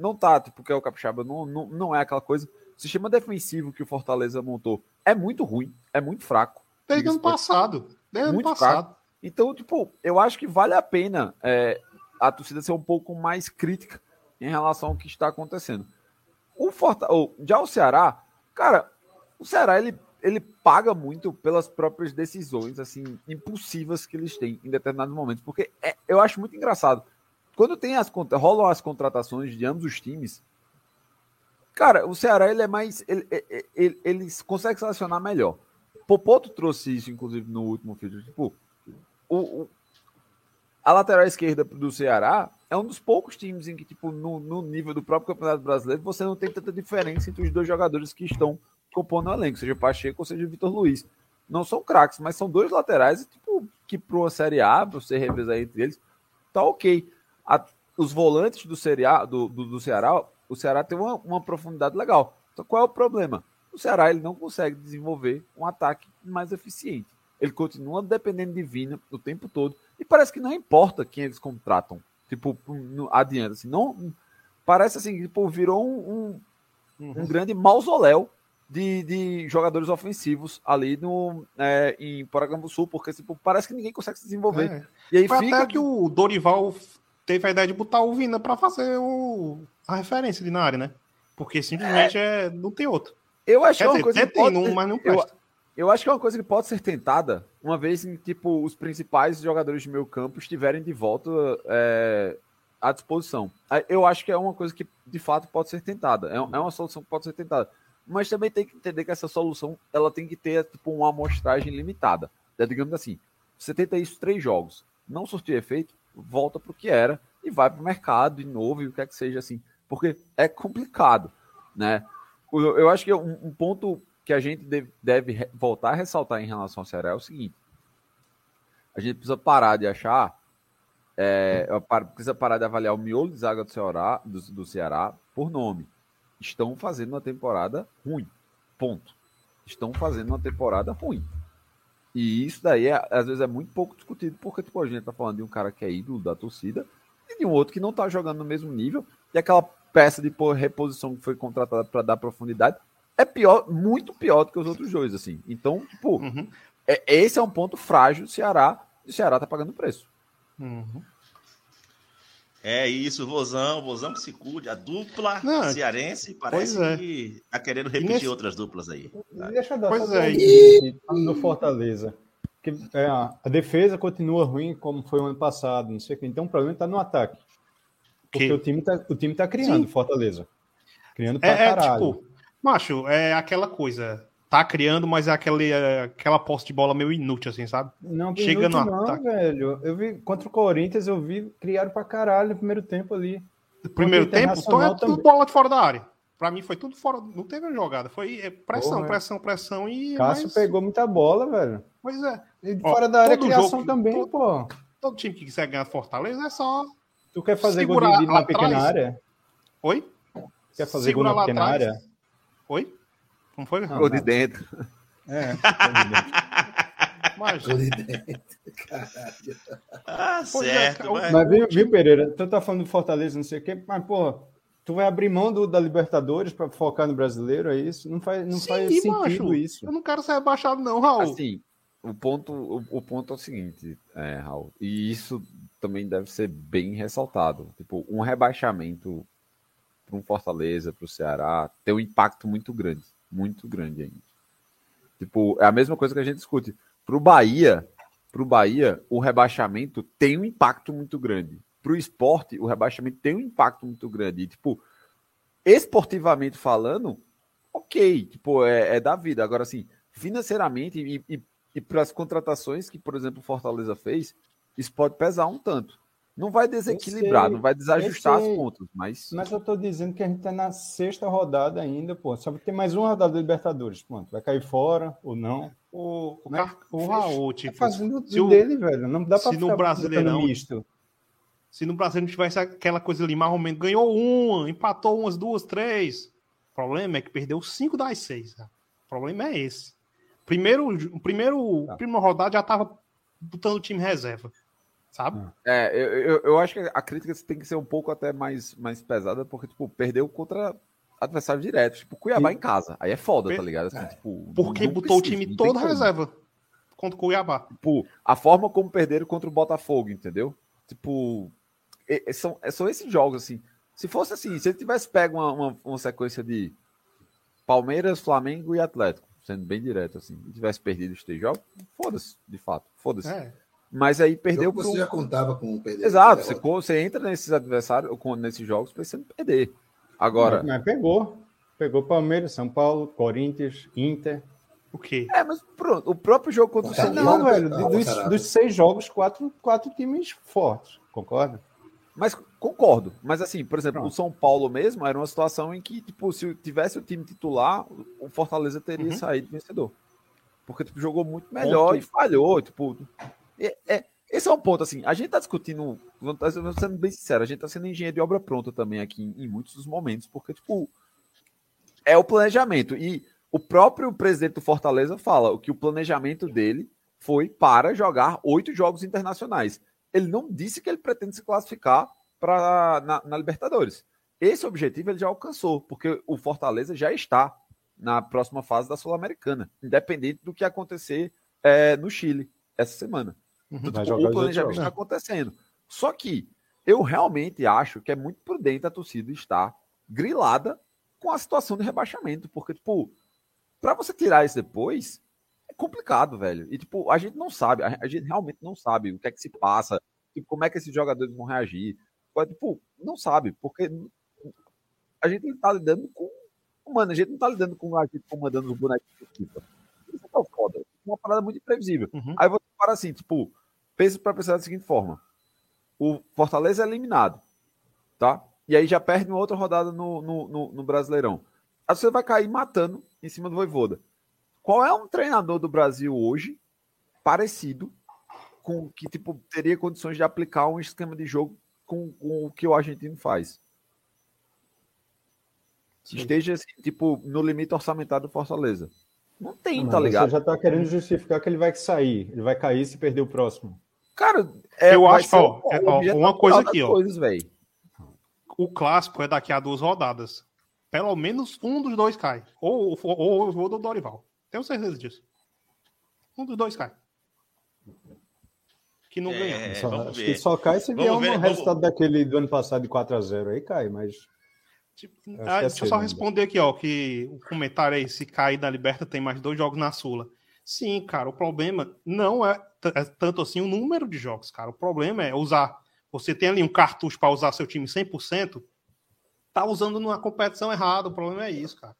não tá, tipo, porque o Capixaba não, não, não é aquela coisa. O sistema defensivo que o Fortaleza montou é muito ruim, é muito fraco. Desde ano passado. Desde ano muito passado. fraco. Então, tipo, eu acho que vale a pena é, a torcida ser um pouco mais crítica em relação ao que está acontecendo. O Forta... já o Ceará, cara, o Ceará ele, ele paga muito pelas próprias decisões assim impulsivas que eles têm em determinados momentos, porque é- eu acho muito engraçado. Quando tem as rolam as contratações de ambos os times, cara, o Ceará ele é mais ele, ele, ele, ele consegue selecionar melhor. Popoto trouxe isso, inclusive, no último vídeo. Tipo, o, o- a lateral esquerda do Ceará é um dos poucos times em que, tipo, no, no nível do próprio Campeonato Brasileiro, você não tem tanta diferença entre os dois jogadores que estão compondo o elenco, seja Pacheco ou seja Vitor Luiz. Não são craques, mas são dois laterais, tipo, que para uma Série A, para você revezar entre eles, tá ok. A- os volantes do, Série A, do, do, do Ceará, o Ceará tem uma, uma profundidade legal. Então qual é o problema? O Ceará ele não consegue desenvolver um ataque mais eficiente. Ele continua dependendo de Vina o tempo todo. E parece que não importa quem eles contratam. Tipo, no, adiante. Assim, não, parece assim, tipo, virou um, um, um grande mausoléu de, de jogadores ofensivos ali no, é, em Sul, porque tipo, parece que ninguém consegue se desenvolver. É. E aí Foi fica. até que o Dorival teve a ideia de botar o Vina pra fazer o, a referência de na área, né? Porque simplesmente é. não tem outro. Eu acho que Quer é uma dizer, coisa que pode um, ser- mas não eu, presta. eu acho que é uma coisa que pode ser tentada, uma vez que tipo, os principais jogadores de meio campo estiverem de volta é, à disposição. Aí Eu acho que é uma coisa que de fato pode ser tentada. É, é uma solução que pode ser tentada. Mas também tem que entender que essa solução ela tem que ter tipo, uma amostragem limitada. É, digamos assim, você tenta isso três jogos, não surtiu efeito, volta para o que era e vai para o mercado de novo e o que é que seja assim. Porque é complicado, né? Eu, eu acho que um, um ponto que a gente deve, deve voltar a ressaltar em relação ao Ceará é o seguinte: a gente precisa parar de achar, é, precisa parar de avaliar o miolo de zaga do Ceará, do, do Ceará por nome. Estão fazendo uma temporada ruim. Ponto. Estão fazendo uma temporada ruim. E isso daí, é, às vezes, é muito pouco discutido, porque tipo, a gente tá falando de um cara que é ídolo da torcida e de um outro que não tá jogando no mesmo nível. E aquela peça de reposição que foi contratada para dar profundidade é pior, muito pior do que os outros dois, assim. Então, tipo, Uhum. é- esse é um ponto frágil do Ceará, e o Ceará tá pagando preço. Uhum. É isso, Vozão, Vozão que se cuide. A dupla Não, cearense parece é. que tá querendo repetir nesse- outras duplas aí. Deixa eu dar Pois é, e- do Fortaleza. Que, é, a defesa continua ruim como foi o ano passado, não sei o quê. Então o problema está no ataque. Porque Que? o time, tá, o time tá criando, Sim. Fortaleza. Criando pra É, é caralho. tipo, macho, é aquela coisa. Tá criando, mas é aquele, é aquela posse de bola meio inútil, assim, sabe? Não, Chega Chega no não, velho. Eu vi contra o Corinthians, eu vi criaram pra caralho no primeiro tempo ali. Primeiro tempo, então é tudo bola de fora da área. Pra mim foi tudo fora. Não teve jogada. Foi é, pressão, Porra. pressão, pressão e. Cássio mas- pegou muita bola, velho. Pois é. E Ó, fora da área, criação também, todo- pô. Todo time que quiser ganhar Fortaleza é só. Tu quer fazer gol de, de na pequena atrás. área? Oi? Quer fazer Segurar gol na pequena atrás. área? Oi? Como foi? Não, Gol de dentro. É. Mas, Tô de dentro. Caralho. Ah, é, certo. o- mas- Mas viu, viu, Pereira? Tu tá falando do Fortaleza, não sei o quê, mas, pô, tu vai abrir mão do, da Libertadores pra focar no brasileiro, é isso? Não faz, não Sim, faz sentido macho. isso. eu não quero ser rebaixado, não, Raul. Assim, o ponto, o, o ponto é o seguinte, é, Raul, e isso também deve ser bem ressaltado. Tipo, um rebaixamento para um Fortaleza, para o Ceará, tem um impacto muito grande. Muito grande ainda. Tipo, é a mesma coisa que a gente discute. Para o Bahia, pro Bahia, o rebaixamento tem um impacto muito grande. Para o esporte, o rebaixamento tem um impacto muito grande. E, tipo, esportivamente falando, ok, tipo, é, é da vida. Agora, assim, financeiramente e, e, e para as contratações que, por exemplo, o Fortaleza fez, isso pode pesar um tanto. Não vai desequilibrar, sei, não vai desajustar as contas, mas. Mas eu tô dizendo que a gente tá na sexta rodada ainda, pô. Só vai ter mais uma rodada da Libertadores. Pronto, vai cair fora ou não. O, o, Né? O Raul, Tá tipo, fazendo se o- dele, velho. Não dá pra se no ficar Brasileirão- misto. se no Brasil não tivesse aquela coisa ali, mais ou menos, ganhou uma, empatou umas duas, três. O problema é que perdeu cinco das seis. cara. O problema é esse. Primeiro, o primeiro, Tá. primeira rodada já tava botando o time reserva. Sabe? É, eu, eu, eu acho que a crítica tem que ser um pouco até mais, mais pesada, porque, tipo, perdeu contra adversário direto, tipo, Cuiabá E- em casa. Aí é foda, tá ligado? Assim, tipo, Porque botou o precisa, time não tem todo como. reserva contra o Cuiabá. Tipo, a forma como perderam contra o Botafogo, entendeu? Tipo, e são, é- são esses jogos, assim. Se fosse assim, se ele tivesse pego uma, uma, uma sequência de Palmeiras, Flamengo e Atlético, sendo bem direto, assim, e tivesse perdido os três jogos, foda-se, de fato, foda-se. É. Mas aí Perdeu perdeu você pro- já contava com o perder. Exato, você, co- você entra nesses adversários, com- nesses jogos, pensando em perder. Agora, Mas, mas pegou. Pegou Palmeiras, São Paulo, Corinthians, Inter. O quê? é, mas pronto, o próprio jogo contra o São não, Não, Paulo. velho. Dos, dos seis jogos, quatro, quatro times fortes. Concorda? Mas concordo. Mas assim, por exemplo, Pronto. o São Paulo mesmo era uma situação em que, tipo, se tivesse o time titular, o Fortaleza teria Uhum. saído vencedor. Porque, tipo, jogou muito melhor Ponto. e falhou. Tipo, é, é- esse é um ponto, assim. A gente tá discutindo, tá sendo bem sincero, a gente tá sendo engenheiro de obra pronta também aqui em, em muitos dos momentos, porque, tipo, é o planejamento. E o próprio presidente do Fortaleza fala que o planejamento dele foi para jogar oito jogos internacionais. Ele não disse que ele pretende se classificar para na, na Libertadores. Esse objetivo ele já alcançou, porque o Fortaleza já está na próxima fase da Sul-Americana, independente do que acontecer é, no Chile essa semana. Tipo, jogar o planejamento está acontecendo. Só que eu realmente acho que é muito prudente a torcida estar grilada com a situação de rebaixamento, porque, tipo, para você tirar isso depois, é complicado, velho. E, tipo, a gente não sabe, a gente realmente não sabe o que é que se passa, tipo, como é que esses jogadores vão reagir. Tipo, não sabe, porque a gente não tá lidando com. Mano, a gente não tá lidando com a gente comandando os da FIFA. Isso é tão foda. É uma parada muito imprevisível. Uhum. Aí você para assim, tipo, pensa para pensar da seguinte forma: o Fortaleza é eliminado, tá? E aí já perde uma outra rodada no, no, no, no Brasileirão. Aí você vai cair matando em cima do Voivoda. Qual é um treinador do Brasil hoje parecido com que tipo teria condições de aplicar um esquema de jogo com, com o que o argentino faz? Esteja assim, tipo no limite orçamentário do Fortaleza. Não tem, Mas tá você ligado? já tá querendo justificar que ele vai sair. Ele vai cair se perder o próximo. Cara, é, Eu acho, ó, o- é, ó, uma coisa aqui, ó. O clássico é daqui a duas rodadas. Pelo menos um dos dois cai. Ou, ou, ou, ou do Dorival. Tenho certeza disso. Um dos dois cai. Que não É, ganhou. Só- vamos acho ver. que só cai se Vamos vier um ver, vamos- resultado daquele do ano passado de 4x0 aí cai, mas. Tipo, ah, é deixa eu só ainda. responder aqui, ó, que o comentário aí, se cair da Liberta, tem mais dois jogos na Sula. Sim, cara, o problema não é, é tanto assim o número de jogos, cara. O problema é usar. Você tem ali um cartucho para usar seu time 100%, tá usando numa competição errada. O problema é isso, cara.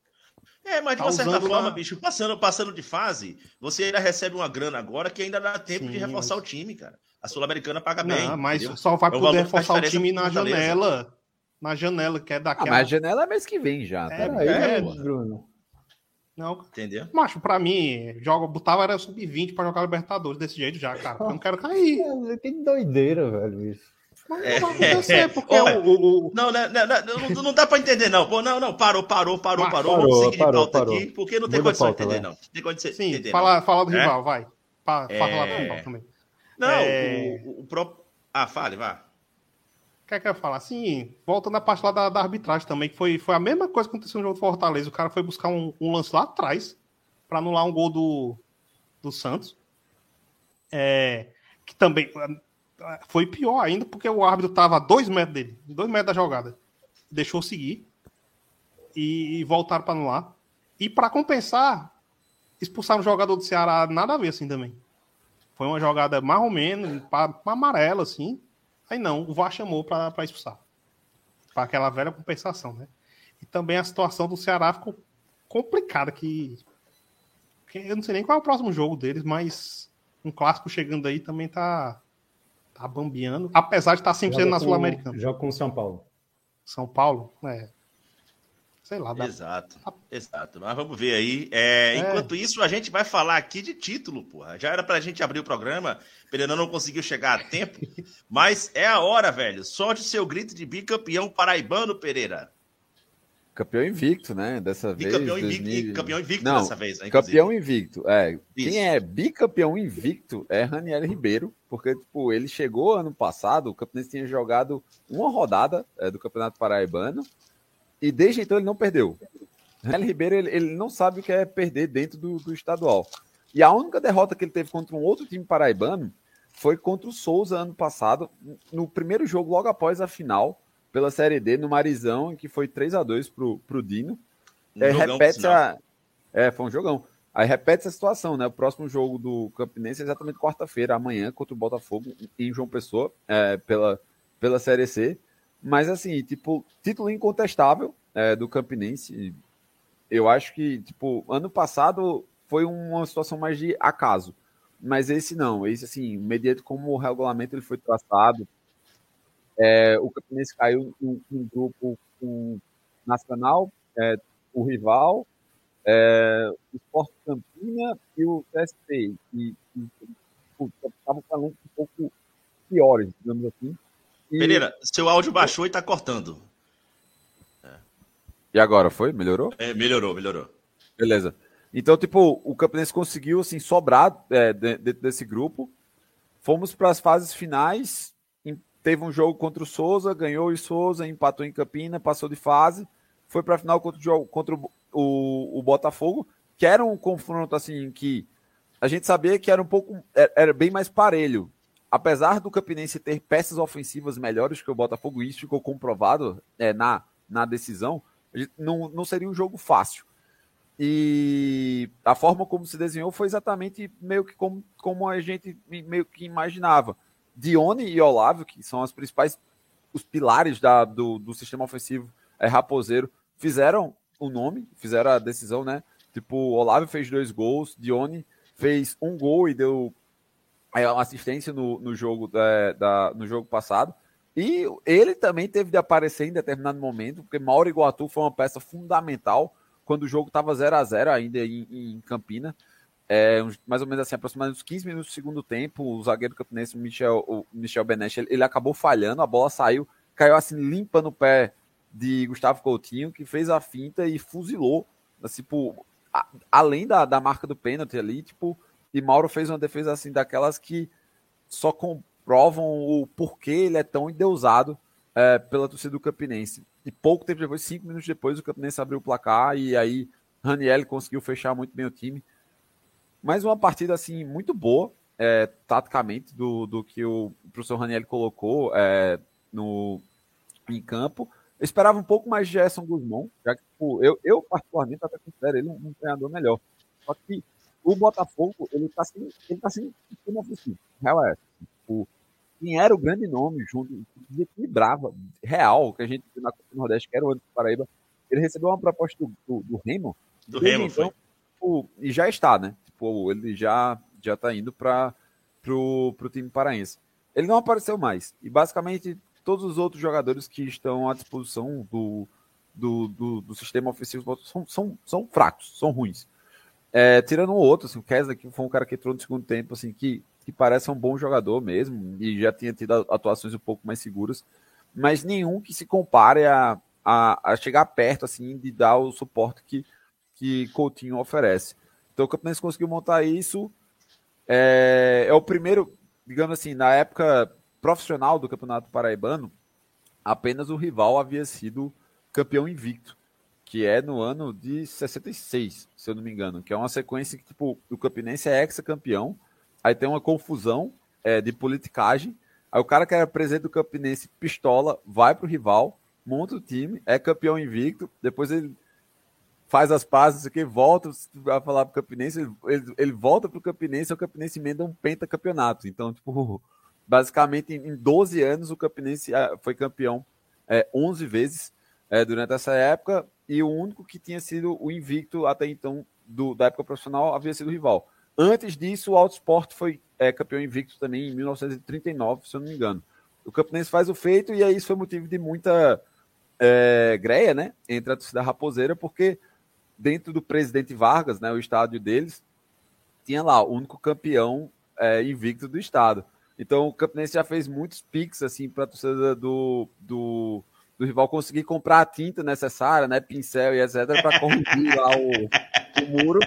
É, mas de Tá uma certa forma, na- bicho, passando, passando de fase, você ainda recebe uma grana agora que ainda dá tempo de Sim, reforçar mas- o time, cara. A Sul-Americana paga bem. Não, mas entendeu? só vai É poder reforçar o time na janela. Na janela, que é Ah, daqui mas a janela é mês que vem já. tá É, é, né, Bruno? Não, Entendeu? macho, pra mim, joga, botava era sub-20 pra jogar Libertadores desse jeito já, cara. Eu não quero cair. [LAUGHS] É, Que doideira, velho. Isso. Mas É. não vai acontecer, [LAUGHS] porque o- o- o, Não, não, dá pra entender, não. Pô, não, não, parou, parou, parou, Mas parou. Vamos seguir de parou, pauta parou. aqui, porque não tem condição de entender, vai. não. Não tem condição de Sim, entender. fala, fala do É? rival, vai. Pa, É. Fala do rival também. Não, É. o, o próprio. Ah, fale, vá. Que é que eu ia falar? Sim, voltando à parte lá da, da arbitragem também, que foi, foi a mesma coisa que aconteceu no jogo do Fortaleza. O cara foi buscar um, um lance lá atrás pra anular um gol do, do Santos. É, que também ah, foi pior ainda, porque o árbitro tava a dois metros dele, dois metros da jogada. Deixou seguir e, e voltaram pra anular. E pra compensar, expulsaram o jogador do Ceará, nada a ver assim também. Foi uma jogada mais ou menos, para amarelo, assim. Aí não, o VAR chamou para expulsar. Para aquela velha compensação, né? E também a situação do Ceará ficou complicada, que, que eu não sei nem qual é o próximo jogo deles, mas um clássico chegando aí também tá, tá bambeando, apesar de estar sempre sendo na Sul-Americana. Joga com o São Paulo. São Paulo, é. Sei lá, dá, Exato, exato. Mas vamos ver aí. É, É. Enquanto isso, a gente vai falar aqui de título, porra. Já era pra gente abrir o programa, Pereira não conseguiu chegar a tempo, [LAUGHS] mas é a hora, velho. Solte o seu grito de bicampeão paraibano, Pereira. Campeão invicto, né? Dessa vez. Bicampeão invicto, 2000 campeão invicto Não, dessa vez, né? Campeão invicto, é. Isso. Quem é bicampeão invicto é Raniel Ribeiro, porque tipo, ele chegou ano passado, o Campinense tinha jogado uma rodada é, do Campeonato Paraibano e desde então ele não perdeu. Raniel Ribeiro ele, ele não sabe o que é perder dentro do, do estadual. E a única derrota que ele teve contra um outro time paraibano foi contra o Souza ano passado, no primeiro jogo logo após a final pela Série D no Marizão, que foi 3 a 2 pro, pro Dino. Um É, repete a. É, foi um jogão. Aí repete essa situação, né? O próximo jogo do Campinense é exatamente quarta-feira, amanhã, contra o Botafogo, em João Pessoa, é, pela, pela Série C. Mas, assim, tipo, título incontestável é, do Campinense. Eu acho que, tipo, ano passado foi uma situação mais de acaso. Mas esse não. Esse, assim, mediante como o regulamento ele foi traçado, é, o Campinense caiu num, num grupo com Nacional, é, o rival, é, o Sport Campina e o TSP, que estavam falando um pouco piores, digamos assim. E, Pereira, seu áudio baixou e tá cortando. e agora, foi? Melhorou? É, melhorou, melhorou. Beleza. Então, tipo, o Campinense conseguiu, assim, sobrar é, de- dentro desse grupo. Fomos para as fases finais. Teve um jogo contra o Souza, ganhou o Souza, empatou em Campina, passou de fase. Foi para a final contra, o, jogo- contra o, o, o Botafogo, que era um confronto, assim, que a gente sabia que era um pouco. Era era bem mais parelho. Apesar do Campinense ter peças ofensivas melhores que o Botafogo, isso ficou comprovado é, na, na decisão, não, não seria um jogo fácil. E a forma como se desenhou foi exatamente meio que como, como a gente meio que imaginava. Dione e Olávio, que são as principais, os pilares da, do, do sistema ofensivo é, raposeiro, fizeram o nome, fizeram a decisão, né? Tipo, Olávio fez dois gols, Dione fez um gol e deu uma assistência no, no, jogo, da, da- no jogo passado. E ele também teve de aparecer em determinado momento, porque Mauro Iguatu foi uma peça fundamental quando o jogo estava 0 a 0 ainda em, em Campina. É, mais ou menos assim, aproximadamente uns 15 minutos do segundo tempo, o zagueiro campinense, Michel, o Michel ele, ele acabou falhando, a bola saiu, caiu assim limpa no pé de Gustavo Coutinho, que fez a finta e fuzilou. Assim, pô, a, além da, da marca do pênalti ali, tipo, e Mauro fez uma defesa assim daquelas que só comprovam o porquê ele é tão endeusado é, pela torcida do Campinense. E pouco tempo depois, cinco minutos depois, o Campinense abriu o placar e aí Raniel conseguiu fechar muito bem o time. Mais uma partida assim muito boa, é, taticamente, do, do que o professor Raniel colocou é, no, em campo. Eu esperava um pouco mais de Gerson Guzmão, já que tipo, eu, eu, particularmente, até considero ele um, um treinador melhor. Só que o Botafogo, ele tá sem, ele tá sem sistema ofensivo. Real é. Tipo, quem era o grande nome junto, desequilibrava, real, que a gente na Copa do Nordeste, que era o Anderson Paraíba, ele recebeu uma proposta do, do, do Remo. Do Remo, então, tipo, e já está, né? Tipo, ele já, já tá indo para pro, pro time paraense. Ele não apareceu mais. E basicamente todos os outros jogadores que estão à disposição do, do, do, do sistema ofensivo são, são, são fracos, são ruins. É, tirando um outro, assim, o Kessler, que foi um cara que entrou no segundo tempo, assim, que que parece um bom jogador mesmo, e já tinha tido atuações um pouco mais seguras, mas nenhum que se compare a, a, a chegar perto assim de dar o suporte que, que Coutinho oferece. Então o Campinense conseguiu montar isso. É, é o primeiro, digamos assim, na época profissional do Campeonato Paraibano, apenas o rival havia sido campeão invicto, que é no ano de 66, se eu não me engano, que é uma sequência que tipo, o Campinense é ex-campeão, aí tem uma confusão é, de politicagem. Aí o cara que era presidente do Campinense pistola, vai pro rival, monta o time, é campeão invicto, depois ele faz as pazes, que volta a falar pro Campinense, ele, ele, volta pro Campinense e o Campinense emenda um pentacampeonato. Então, tipo, [LAUGHS] basicamente em 12 anos o Campinense ah, foi campeão é, 11 vezes é, durante essa época e o único que tinha sido o invicto até então do, da época profissional havia sido o rival. Antes disso, o Auto Sport foi é, campeão invicto também em 1939, se eu não me engano. O Campinense faz o feito e aí isso foi motivo de muita é, greia, né, entre a torcida raposeira, porque dentro do presidente Vargas, né, o estádio deles, tinha lá o único campeão é, invicto do estado. Então o Campinense já fez muitos piques assim para a torcida do, do, do, rival conseguir comprar a tinta necessária, né, pincel e etc, para corrigir lá o, o muro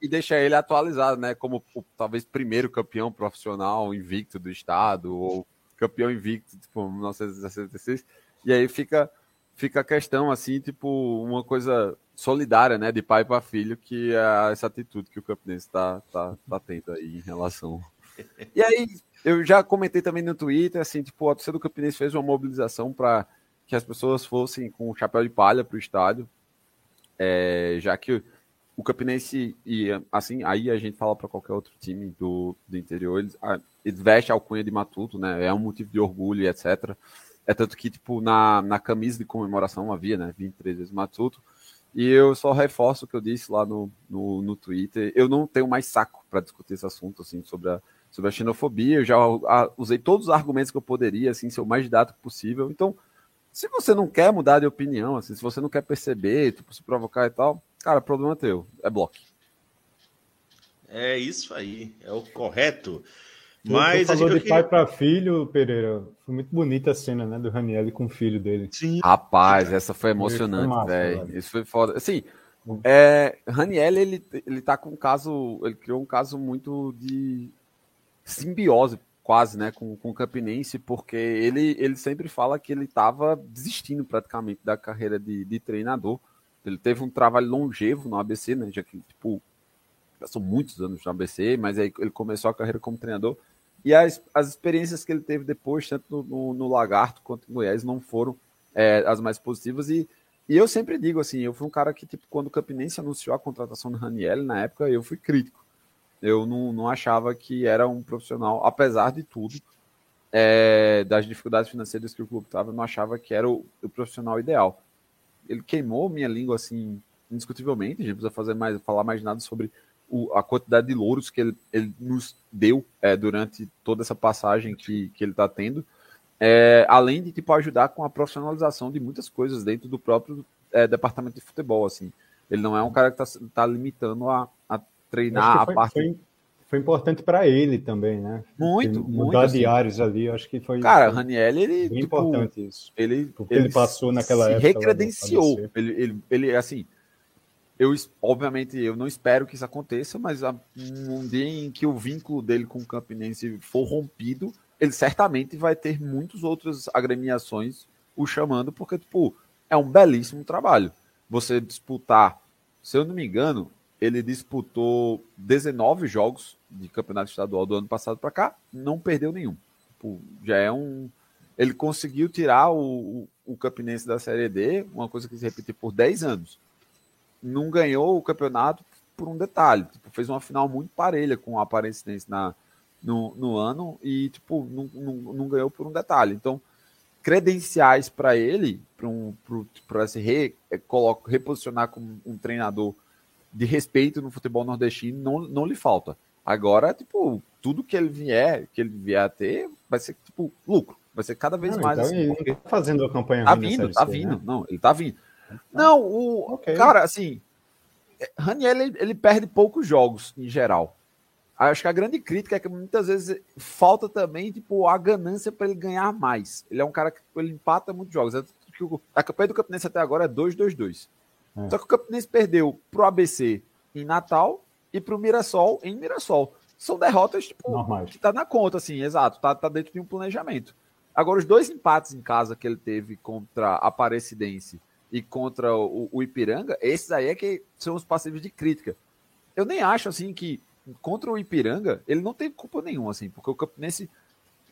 e deixar ele atualizado, né? Como talvez primeiro campeão profissional invicto do estado, ou campeão invicto, tipo, 1966. E aí fica, fica a questão, assim, tipo, uma coisa solidária, né? De pai para filho, que é essa atitude que o Campinense está tá, tá tendo aí em relação. E aí, eu já comentei também no Twitter, assim, tipo, a torcida do Campinense fez uma mobilização para que as pessoas fossem com chapéu de palha para o estádio, é, já que o Campinense, e assim, aí a gente fala para qualquer outro time do, do interior, eles, eles vestem a alcunha de matuto, né? É um motivo de orgulho etc. É tanto que, tipo, na, na camisa de comemoração havia, né? 23 vezes matuto. E eu só reforço o que eu disse lá no, no, no Twitter. Eu não tenho mais saco para discutir esse assunto, assim, sobre a, sobre a xenofobia. Eu já a, usei todos os argumentos que eu poderia, assim, ser o mais didático possível. Então, se você não quer mudar de opinião, assim, se você não quer perceber, tipo, se provocar e tal, Cara, problema teu. É bloco. É isso aí. É o correto. Mas falou de pai para filho, Pereira. Foi muito bonita a cena, né, do Raniel com o filho dele. Sim. Rapaz, essa foi emocionante, velho. Isso foi foda. Assim, é, Raniel, ele, ele tá com um caso, ele criou um caso muito de simbiose, quase, né, com, com o Campinense, porque ele, ele sempre fala que ele tava desistindo praticamente da carreira de, de treinador ele teve um trabalho longevo no ABC, né? Já que, tipo, passou muitos anos no ABC, mas aí ele começou a carreira como treinador. E as, as experiências que ele teve depois, tanto no, no, no Lagarto quanto no Goiás, não foram é, as mais positivas. E, e eu sempre digo assim, eu fui um cara que, tipo, quando o Campinense anunciou a contratação do Raniel, na época, eu fui crítico. Eu não, não achava que era um profissional, apesar de tudo, é, das dificuldades financeiras que o clube estava, eu não achava que era o, o profissional ideal ele queimou minha língua assim indiscutivelmente. A gente precisa fazer mais, falar mais nada sobre o, a quantidade de louros que ele, ele nos deu é, durante toda essa passagem que, que ele está tendo. É, além de tipo ajudar com a profissionalização de muitas coisas dentro do próprio é, departamento de futebol, assim. Ele não é um cara que está tá limitando a, a treinar foi, a parte. Foi, foi importante para ele também, né? Muito, mudar muito. Assim. diários ali, acho que foi. Cara, Raniel, ele. Bem tipo, importante isso. Ele, Porque ele, ele passou naquela se época. Recredenciou. Ele, ele, ele, assim. eu, obviamente, eu não espero que isso aconteça, mas um dia em que o vínculo dele com o Campinense for rompido, ele certamente vai ter muitas outras agremiações o chamando, porque, tipo, é um belíssimo trabalho. Você disputar, se eu não me engano, ele disputou 19 jogos de campeonato estadual do ano passado para cá, não perdeu nenhum. Tipo, já é um. Ele conseguiu tirar o, o, o Campinense da Série D, uma coisa que se repetiu por 10 anos. Não ganhou o campeonato por um detalhe. Tipo, fez uma final muito parelha com o Aparecidense na, no, no ano e tipo, não, não, não ganhou por um detalhe. Então, credenciais para ele, para um, se re, é, coloco, reposicionar como um treinador de respeito no futebol nordestino, não, não lhe falta. Agora, tipo, tudo que ele vier, que ele vier a ter, vai ser tipo lucro. Vai ser cada vez não, mais. Então, assim, ele tá fazendo a campanha Tá vindo, tá vindo. Né? Não, ele tá vindo. Não, o okay. cara, assim, Raniel ele, ele perde poucos jogos em geral. Acho que a grande crítica é que muitas vezes falta também tipo, a ganância para ele ganhar mais. Ele é um cara que ele empata muitos jogos. É a campanha do Campinense até agora é 2-2-2. É. Só que o Campinense perdeu pro ABC em Natal e pro Mirassol em Mirassol. São derrotas tipo, Normais. que tá na conta, assim, exato, tá, tá dentro de um planejamento. Agora, os dois empates em casa que ele teve contra a Aparecidense e contra o, o Ipiranga, esses aí é que são os passivos de crítica. Eu nem acho assim que contra o Ipiranga, ele não tem culpa nenhuma, assim, porque o Campinense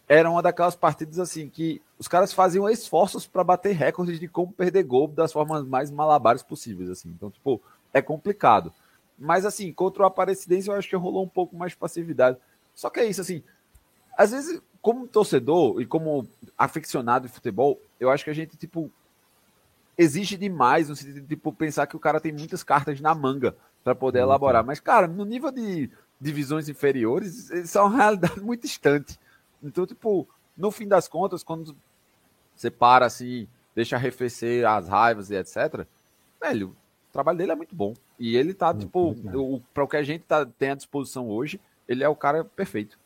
era uma daquelas partidas assim que os caras faziam esforços para bater recordes de como perder gol das formas mais malabares possíveis, assim. Então, tipo, é complicado. Mas assim, contra o Aparecidense eu acho que rolou um pouco mais de passividade. Só que é isso, assim, às vezes, como torcedor e como aficionado de futebol, eu acho que a gente, tipo, exige demais no sentido de, tipo, pensar que o cara tem muitas cartas na manga para poder uhum. elaborar. Mas, cara, no nível de divisões inferiores, isso é uma realidade [LAUGHS] muito distante. Então, tipo, no fim das contas, quando você para assim, deixa arrefecer as raivas e etc., velho, o trabalho dele é muito bom. E ele tá, tipo, para o que a gente tá, tem à disposição hoje, ele é o cara perfeito.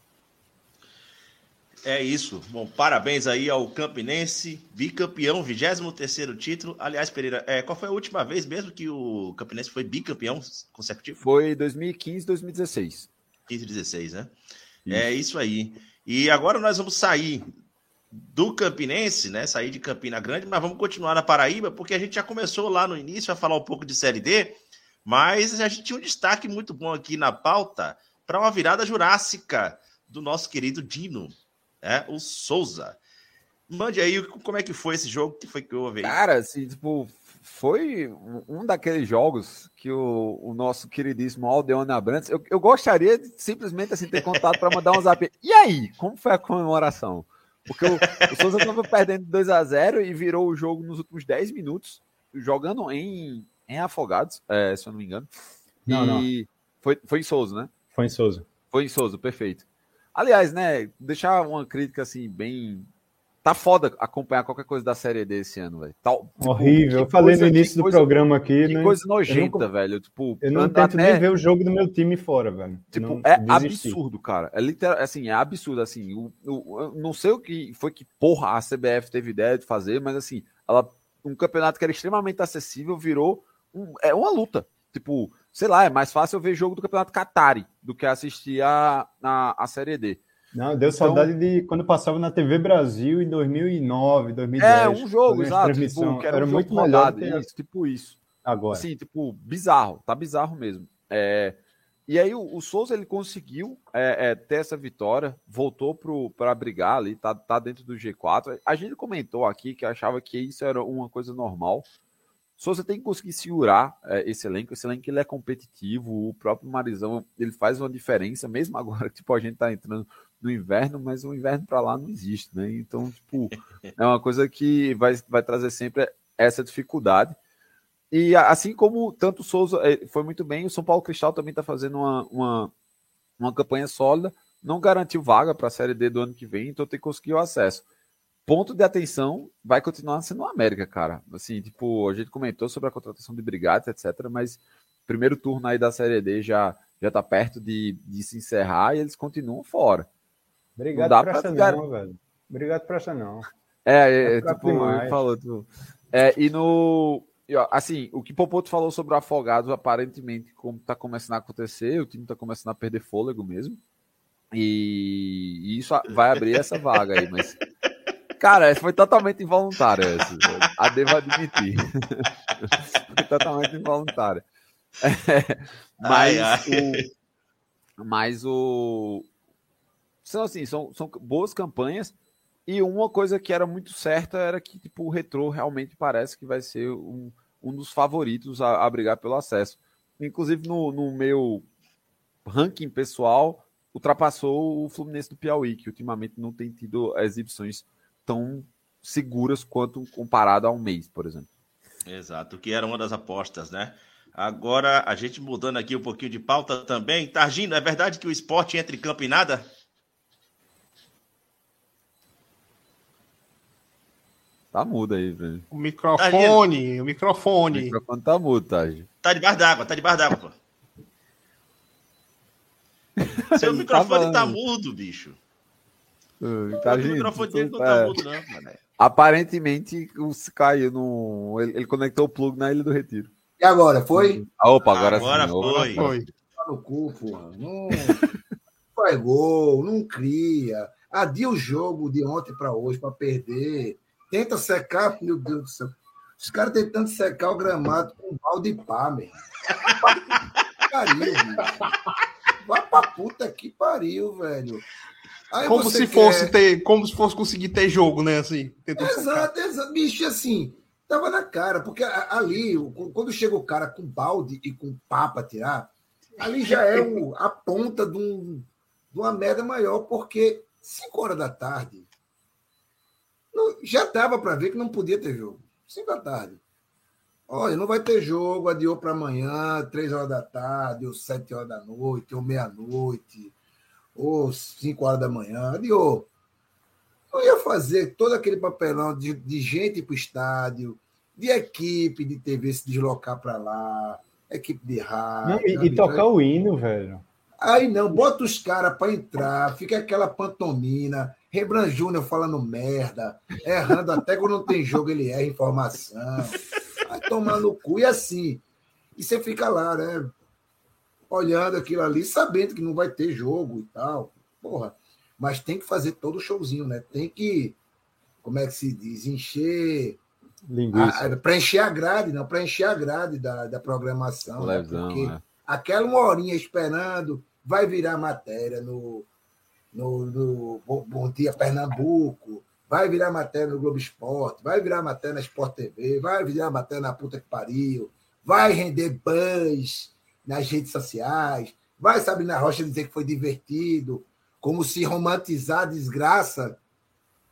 É isso. Bom, parabéns aí ao Campinense, bicampeão, 23 título. Aliás, Pereira, é, qual foi a última vez mesmo que o Campinense foi bicampeão consecutivo? Foi 2015, 2016. 15 16, né? Isso. É isso aí. E agora nós vamos sair do Campinense, né? Sair de Campina Grande, mas vamos continuar na Paraíba, porque a gente já começou lá no início a falar um pouco de Série D, mas a gente tinha um destaque muito bom aqui na pauta para uma virada jurássica do nosso querido Dino é o Souza. Mande aí como é que foi esse jogo, que foi que houve aí? Cara, assim, tipo, foi um daqueles jogos que o, o nosso queridíssimo Aldeone Abrantes, eu, eu gostaria de simplesmente assim, ter contato para mandar um zap. E aí, como foi a comemoração? Porque o, o Souza estava perdendo 2 a 0 e virou o jogo nos últimos 10 minutos, jogando em, em Afogados, é, se eu não me engano. Não, e não. Foi, foi em Souza, né? Foi em Souza. Foi em Souza, perfeito. Aliás, né, deixar uma crítica assim, bem. Tá foda acompanhar qualquer coisa da série desse ano, velho. Tá, tipo, Horrível. Eu falei no início do coisa, programa aqui, que né? coisa nojenta, eu velho. Tipo, eu não tento até... nem ver o jogo do meu time fora, velho. Tipo, não, é absurdo, cara. É literal, assim, é absurdo, assim. O, o, não sei o que foi que porra a CBF teve ideia de fazer, mas assim, ela, um campeonato que era extremamente acessível virou um, é uma luta. Tipo, sei lá, é mais fácil eu ver jogo do Campeonato Qatari do que assistir a, a, a Série D. Não, deu então, saudade de quando passava na TV Brasil em 2009, 2010. É, um jogo, exato. Tipo, era, era um muito melhor. Isso, tipo isso. Agora. Assim, tipo, bizarro. Tá bizarro mesmo. É, e aí o, o Souza, ele conseguiu é, é, ter essa vitória, voltou para brigar ali, tá, tá dentro do G4. A gente comentou aqui que achava que isso era uma coisa normal. Souza tem que conseguir segurar é, esse elenco. Esse elenco ele é competitivo. O próprio Marizão ele faz uma diferença, mesmo agora [LAUGHS] tipo, a gente está entrando no inverno, mas o inverno para lá não existe, né? Então, tipo, é uma coisa que vai, vai trazer sempre essa dificuldade. E assim como tanto o Souza é, foi muito bem, o São Paulo Cristal também está fazendo uma, uma, uma campanha sólida. Não garantiu vaga para a Série D do ano que vem, então tem que conseguir o acesso ponto de atenção vai continuar sendo o América, cara. Assim, tipo, a gente comentou sobre a contratação de Brigates, etc., mas primeiro turno aí da Série D já, já tá perto de, de se encerrar e eles continuam fora. Obrigado por essa não, velho. Obrigado por essa não. É, é, é tipo, falou, tipo, é, e no assim, o que Popoto falou sobre o Afogados, aparentemente, como tá começando a acontecer, o time tá começando a perder fôlego mesmo. E, e isso vai abrir essa vaga aí, mas. Cara, foi totalmente involuntário essa. velho. A devo admitir. [LAUGHS] foi totalmente involuntário. [LAUGHS] É, mas Ai, ai. o. Mas o. São assim, são, são boas campanhas. E uma coisa que era muito certa era que tipo, o Retrô realmente parece que vai ser um, um dos favoritos a, a brigar pelo acesso. Inclusive no, no meu ranking pessoal, ultrapassou o Fluminense do Piauí, que ultimamente não tem tido exibições tão seguras quanto comparado a um mês, por exemplo. Exato, que era uma das apostas, né? Agora, a gente mudando aqui um pouquinho de pauta também. Targino, é verdade que o esporte entra em campo e nada? Tá mudo aí, velho. O microfone, o O microfone. microfone tá mudo, Taj. Tá debaixo d'água, tá debaixo d'água, pô. [LAUGHS] Seu Ele microfone tá tá mudo, bicho. Uh, o microfone dele não é, tá mudo, não, mano. Aparentemente, o se caiu no. Ele, ele conectou o plug na Ilha do Retiro. E agora, foi? Ah, opa, agora, Agora sim. foi. Foi. Tá no cu, porra. Não [LAUGHS] faz gol, não cria. Adia o jogo de ontem para hoje para perder. Tenta secar, meu Deus do céu. Os caras tentando secar o gramado com balde de pá, meu. Pariu, bicho. Vai pra puta que pariu, velho. Aí Como se quer- fosse ter, como se fosse conseguir ter jogo, né? Assim. Exato, exato. Bicho, assim, tava na cara, porque ali, quando chega o cara com balde e com pá pra tirar, ali já é o- a ponta de, um- de uma merda maior, porque 5 horas da tarde não- já dava para ver que não podia ter jogo. 5 da tarde. Olha, não vai ter jogo, adiou para amanhã, 3 horas da tarde, ou 7 horas da noite, ou meia-noite, ou 5 horas da manhã, adiou. Eu ia fazer todo aquele papelão de, de gente para o estádio, de equipe de TV se deslocar para lá, equipe de rádio. Não, e, e tocar o hino, velho. Aí não, bota os caras para entrar, fica aquela pantomina, Rebran Júnior falando merda, errando até quando não tem jogo, ele erra informação. Vai tomar no cu e assim. E você fica lá, né? Olhando aquilo ali, sabendo que não vai ter jogo e tal. Porra. Mas tem que fazer todo o showzinho, né? Tem que, como é que se diz? Encher. Linguiça. Para encher a grade, não, para encher a grade da, da programação. né? Lesão, Porque né? aquela uma horinha esperando, vai virar matéria no, no, no Bom, Dia Pernambuco, vai virar matéria no Globo Esporte, vai virar matéria na Sport TV, vai virar matéria na puta que pariu, vai render buzz nas redes sociais, vai Sabrina Rocha dizer que foi divertido, como se romantizar a desgraça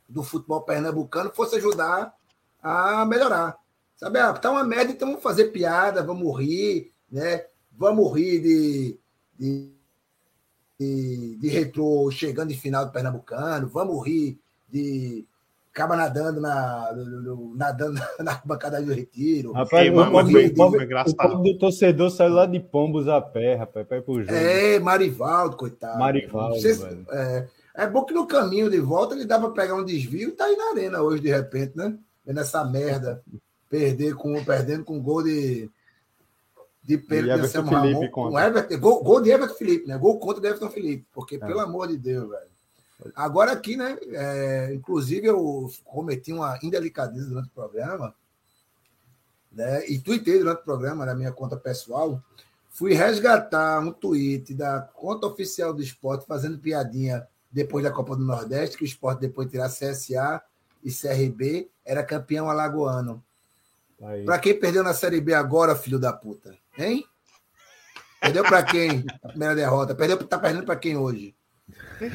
do futebol pernambucano fosse ajudar a melhorar. Sabe, ah, tá uma merda, então vamos fazer piada, vamos rir, né? Vamos rir de, de, de, de retrô chegando em final do Pernambucano, vamos rir de acaba nadando na, nadando [LAUGHS] na bancada do retiro. Rapaz, Ei, o, mano, o foi o do torcedor saiu lá de Pombos a pé, rapaz, pra ir pro jogo. É, Marivaldo, coitado. Marivaldo, é, é bom que no caminho de volta ele dá para pegar um desvio e tá aí na arena hoje, de repente, né? Vendo essa merda. Perder com, perdendo com gol de. De Pedro E Everton Anselmo Felipe Ramon. Everton, gol, gol de Everton Felipe, né? Gol contra o Everton Felipe. Porque, É. pelo amor de Deus, velho. Agora aqui, né? é, inclusive, eu cometi uma indelicadeza durante o programa, né? E tuitei durante o programa na minha conta pessoal. Fui resgatar um tweet da conta oficial do esporte fazendo piadinha depois da Copa do Nordeste, que o esporte, depois de tirar CSA e CRB, era campeão alagoano. Aí. Para quem perdeu na Série B agora, filho da puta? Hein? Perdeu para quem a primeira derrota? Perdeu, tá perdendo para quem hoje?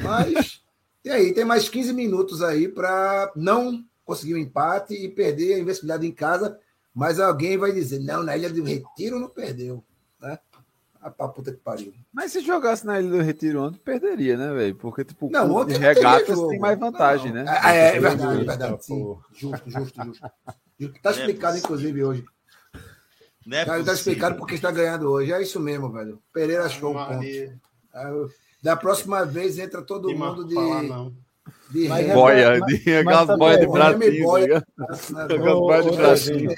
Mas, e aí? Tem mais 15 minutos aí para não conseguir o empate e perder a invencibilidade em casa, mas alguém vai dizer, não, na Ilha do Retiro não perdeu. Né? A pra puta que pariu. Mas se jogasse na Ilha do Retiro ontem, perderia, né, velho? Porque, tipo, Não, ontem de não regatas tem mais vantagem, Não, né? É, é, é verdade, é verdade. Sim. Justo, justo, justo. Está explicado, inclusive, hoje. Não é Está possível. explicado porque está ganhando hoje. É isso mesmo, velho. Pereira show, ponto. Maria, Ah, Da próxima vez entra todo mundo o de. falar, não. De é- Boia, de- aquelas tá boias de bracinho. boia. Aquelas boias de bracinho.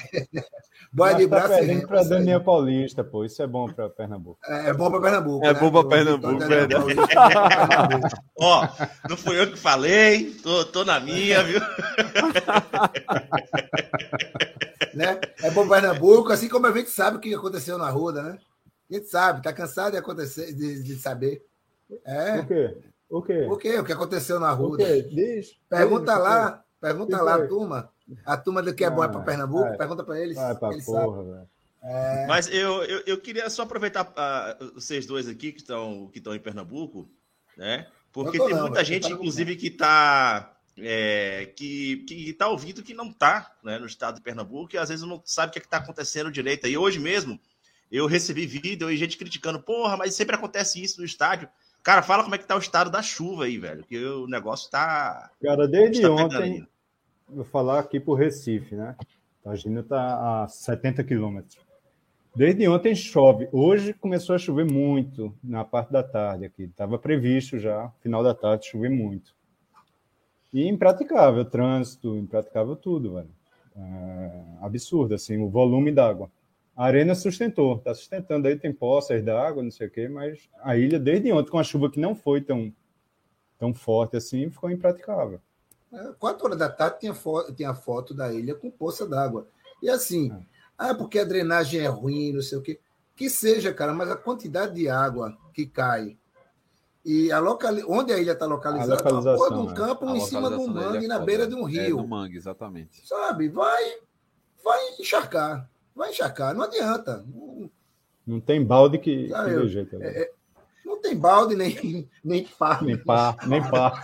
Boia de tá braço isso aí. Daniel Paulista, pô. Isso é bom pra Pernambuco. É, é bom pra Pernambuco. É né? bom pra O Pernambuco, Daniel verdade. [LAUGHS] Ó, não fui eu que falei, tô, tô na minha, viu? [LAUGHS] né? É bom pra Pernambuco, assim como a gente sabe o que aconteceu na Ruda, né? A gente sabe, tá cansado de acontecer, de, de saber. É. O quê? O quê? O quê? O que aconteceu na quê? Diz. Pergunta Diz, lá, pergunta lá, a turma. A turma do que é bom é Ah, Pernambuco, vai. pergunta pra eles. Vai pra eles porra. É, Mas eu, eu, eu queria só aproveitar ah, vocês dois aqui que estão que estão em Pernambuco, né? Porque tem não, muita gente, inclusive, que está é, que, que tá ouvindo que não está né, no estado de Pernambuco e às vezes não sabe o que está acontecendo direito. E hoje mesmo eu recebi vídeo e gente criticando, porra, mas sempre acontece isso no estádio. Cara, fala como é que tá o estado da chuva aí, velho. Que o negócio tá. Cara, desde tá ontem, vou falar aqui pro Recife, né? A gente está a 70 quilômetros. Desde ontem chove. Hoje começou a chover muito na parte da tarde aqui. Estava previsto já, final da tarde, chover muito. E impraticável, trânsito, impraticável tudo, velho. É, absurdo, assim, o volume d'água. A arena sustentou, está sustentando aí, tem poças d'água, não sei o quê, mas a ilha, desde ontem, com a chuva que não foi tão, tão forte assim, ficou impraticável. é, quatro horas da tarde tinha foto, tinha foto da ilha com poça d'água. E assim, ah, porque a drenagem é ruim, não sei o quê. Que seja, cara, mas a quantidade de água que cai e a locali... onde a ilha está localizada, A localização, uma porra de um é. campo A em cima de um mangue é na beira de um É, rio. no mangue, exatamente. sabe? Vai, vai encharcar. Vai encharcar. Não adianta. Não, Não tem balde que, Ah, que jeito. ali. é- não tem balde nem, nem pá. Nem pá, nem [LAUGHS] pá.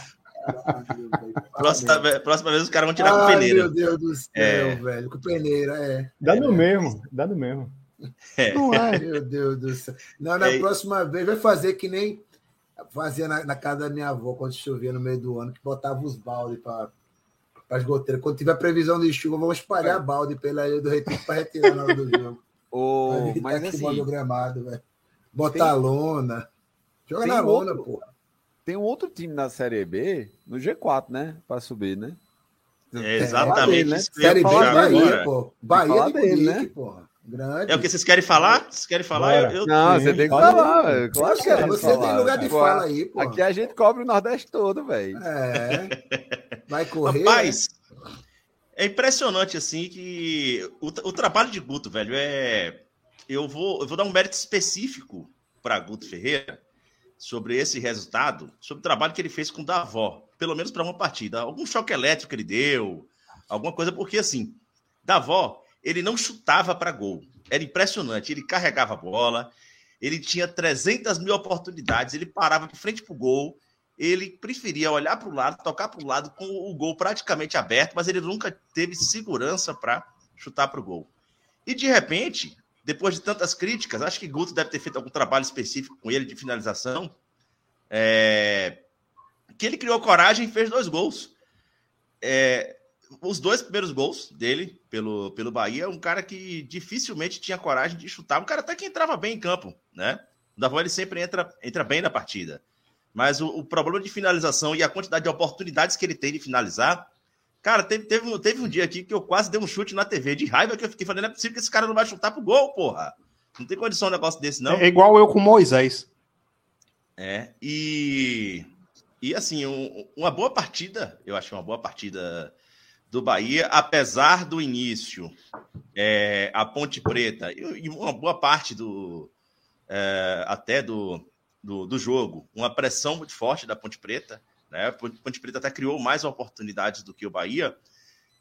Próxima, próxima vez os caras vão tirar com Ai, peneira. meu Deus do céu, É. velho. Com peneira, é. Dá no mesmo, dá no mesmo. Não Ai, é. meu Deus do céu. Não, na É. próxima vez vai fazer que nem fazia na, na casa da minha avó quando chovia no meio do ano, que botava os baldes para as goteiras. Quando tiver previsão de chuva, vamos espalhar balde pela ilha do Recife para retirar na hora do jogo. [LAUGHS] Evitar mas que assim, gramado, velho. Botar tem- a lona. Joga na lona, outro- pô. tem um outro time na Série B, no G4, né? Para subir, né? É exatamente dele, né? Série B puxar Bahia, agora. pô. Bahia falar de dele, Munique, né? porra. Grande. É o que vocês querem falar? Vocês querem falar? Eu, eu- Não, você tem que falar. Claro que é você tem lugar de pô. fala aí, pô. Aqui a gente cobre o Nordeste todo, velho. É. [LAUGHS] Vai correr. né? Rapaz, é impressionante assim que o, o trabalho de Guto, velho, é. Eu vou, eu vou dar um mérito específico para Guto Ferreira sobre esse resultado, sobre o trabalho que ele fez com o Davó, pelo menos para uma partida. Algum choque elétrico ele deu, alguma coisa, porque assim, Davó, ele não chutava para gol. Era impressionante. Ele carregava a bola, ele tinha 300 mil oportunidades, ele parava de frente para o gol, ele preferia olhar para o lado, tocar para o lado com o gol praticamente aberto, mas ele nunca teve segurança para chutar para o gol. E de repente, depois de tantas críticas, acho que Guto deve ter feito algum trabalho específico com ele de finalização, é, que ele criou coragem e fez dois gols. É, os dois primeiros gols dele pelo, pelo Bahia, um cara que dificilmente tinha coragem de chutar, um cara até que entrava bem em campo, né? O Davó ele sempre entra, entra bem na partida. Mas o, o, problema de finalização e a quantidade de oportunidades que ele tem de finalizar. Cara, teve, teve, um, teve um dia aqui que eu quase dei um chute na TV de raiva que eu fiquei falando: não é possível que esse cara não vai chutar pro gol, porra. Não tem condição um negócio desse, não. É igual eu com Moisés. É, e. E assim, um, uma boa partida, eu acho uma boa partida do Bahia, apesar do início, é, a Ponte Preta, e, e uma boa parte do. É, até do, do, do, jogo, uma pressão muito forte da Ponte Preta. Né? A Ponte Preta até criou mais oportunidades do que o Bahia.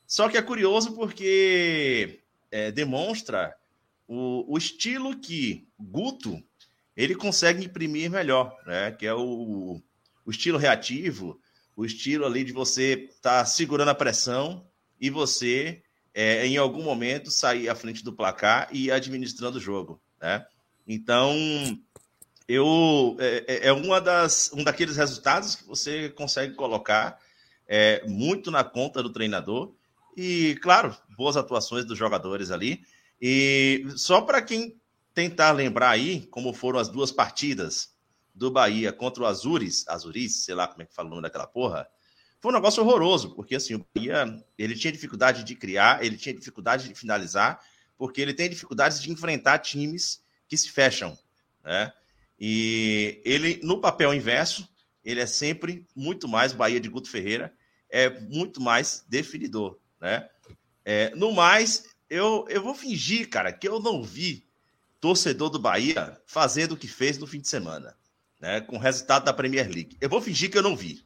Só que é curioso porque é, demonstra o, o, estilo que Guto ele consegue imprimir melhor, né? que é o, o estilo reativo, o estilo ali de você estar tá segurando a pressão e você, é, em algum momento, sair à frente do placar e administrando o jogo. Né? Então, eu é, é uma das, um daqueles resultados que você consegue colocar é, muito na conta do treinador e, claro, boas atuações dos jogadores ali. E só para quem tentar lembrar aí como foram as duas partidas do Bahia contra o Azures, Azuris, sei lá como é que fala o nome daquela porra, foi um negócio horroroso, porque assim, o Bahia, ele tinha dificuldade de criar, ele tinha dificuldade de finalizar, porque ele tem dificuldades de enfrentar times que se fecham, né? E ele, no papel inverso, ele é sempre muito mais, Bahia de Guto Ferreira, é muito mais definidor, né? É, no mais, eu, eu vou fingir, cara, que eu não vi torcedor do Bahia fazendo o que fez no fim de semana, né? Com o resultado da Premier League. Eu vou fingir que eu não vi.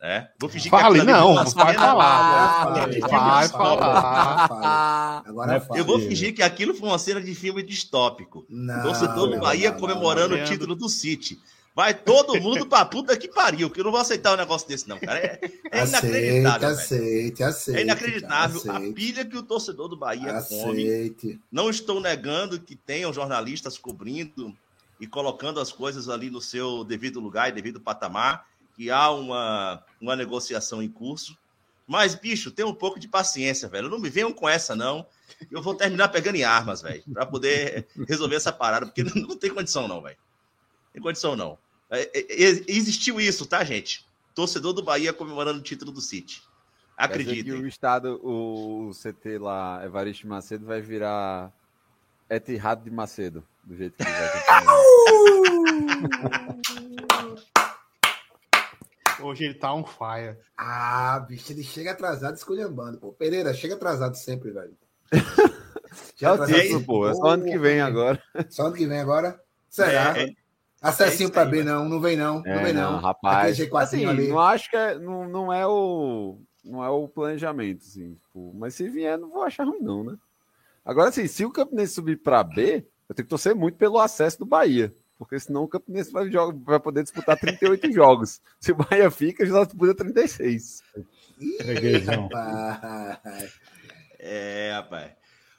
Né? Vou fingir Fale, que não, vai vai falar. Vai falar. Agora Eu vou fingir que aquilo foi uma cena de filme distópico. Não, Torcedor do não, Bahia não, comemorando não. o título do City. Vai todo mundo pra puta que pariu, que eu não vou aceitar um negócio desse, não, cara. É, é inacreditável. velho. Aceite, aceite. É inacreditável a aceite, pilha que o torcedor do Bahia come. aceite. Não estou negando que tenham jornalistas cobrindo e colocando as coisas ali no seu devido lugar e devido patamar, que há uma, uma negociação em curso. Mas, bicho, tem um pouco de paciência, velho. Não me venham com essa, não. Eu vou terminar pegando em armas, velho, para poder resolver essa parada, porque não, não tem condição, não, velho. Tem condição, não. É, é, existiu isso, tá, gente? Torcedor do Bahia comemorando o título do City. Acreditem. o estado, o CT lá, Evaristo Macedo, vai virar Etihad de Macedo, do jeito que ele vai. [LAUGHS] Hoje ele tá on fire. Ah, bicho, ele chega atrasado esculhambando, pô. Pereira, chega atrasado sempre, velho. [LAUGHS] É o atrasado título, sempre. pô. É só ano que vem agora. Só ano que vem agora? Será? É, é. Acessinho É isso B, velho. não. Não vem, não. Não É, vem, não. não, rapaz. Aquele G4 Assim, ali. não acho que é, não, não é o não é o planejamento, assim. tipo, mas se vier, não vou achar ruim, não, né? Agora, assim, se o Campinense subir para B, eu tenho que torcer muito pelo acesso do Bahia. Porque senão o Campinense vai, joga- vai poder disputar 38 [LAUGHS] jogos. Se o Bahia fica, já disputa 36. Freguesão. Rapaz. É, rapaz.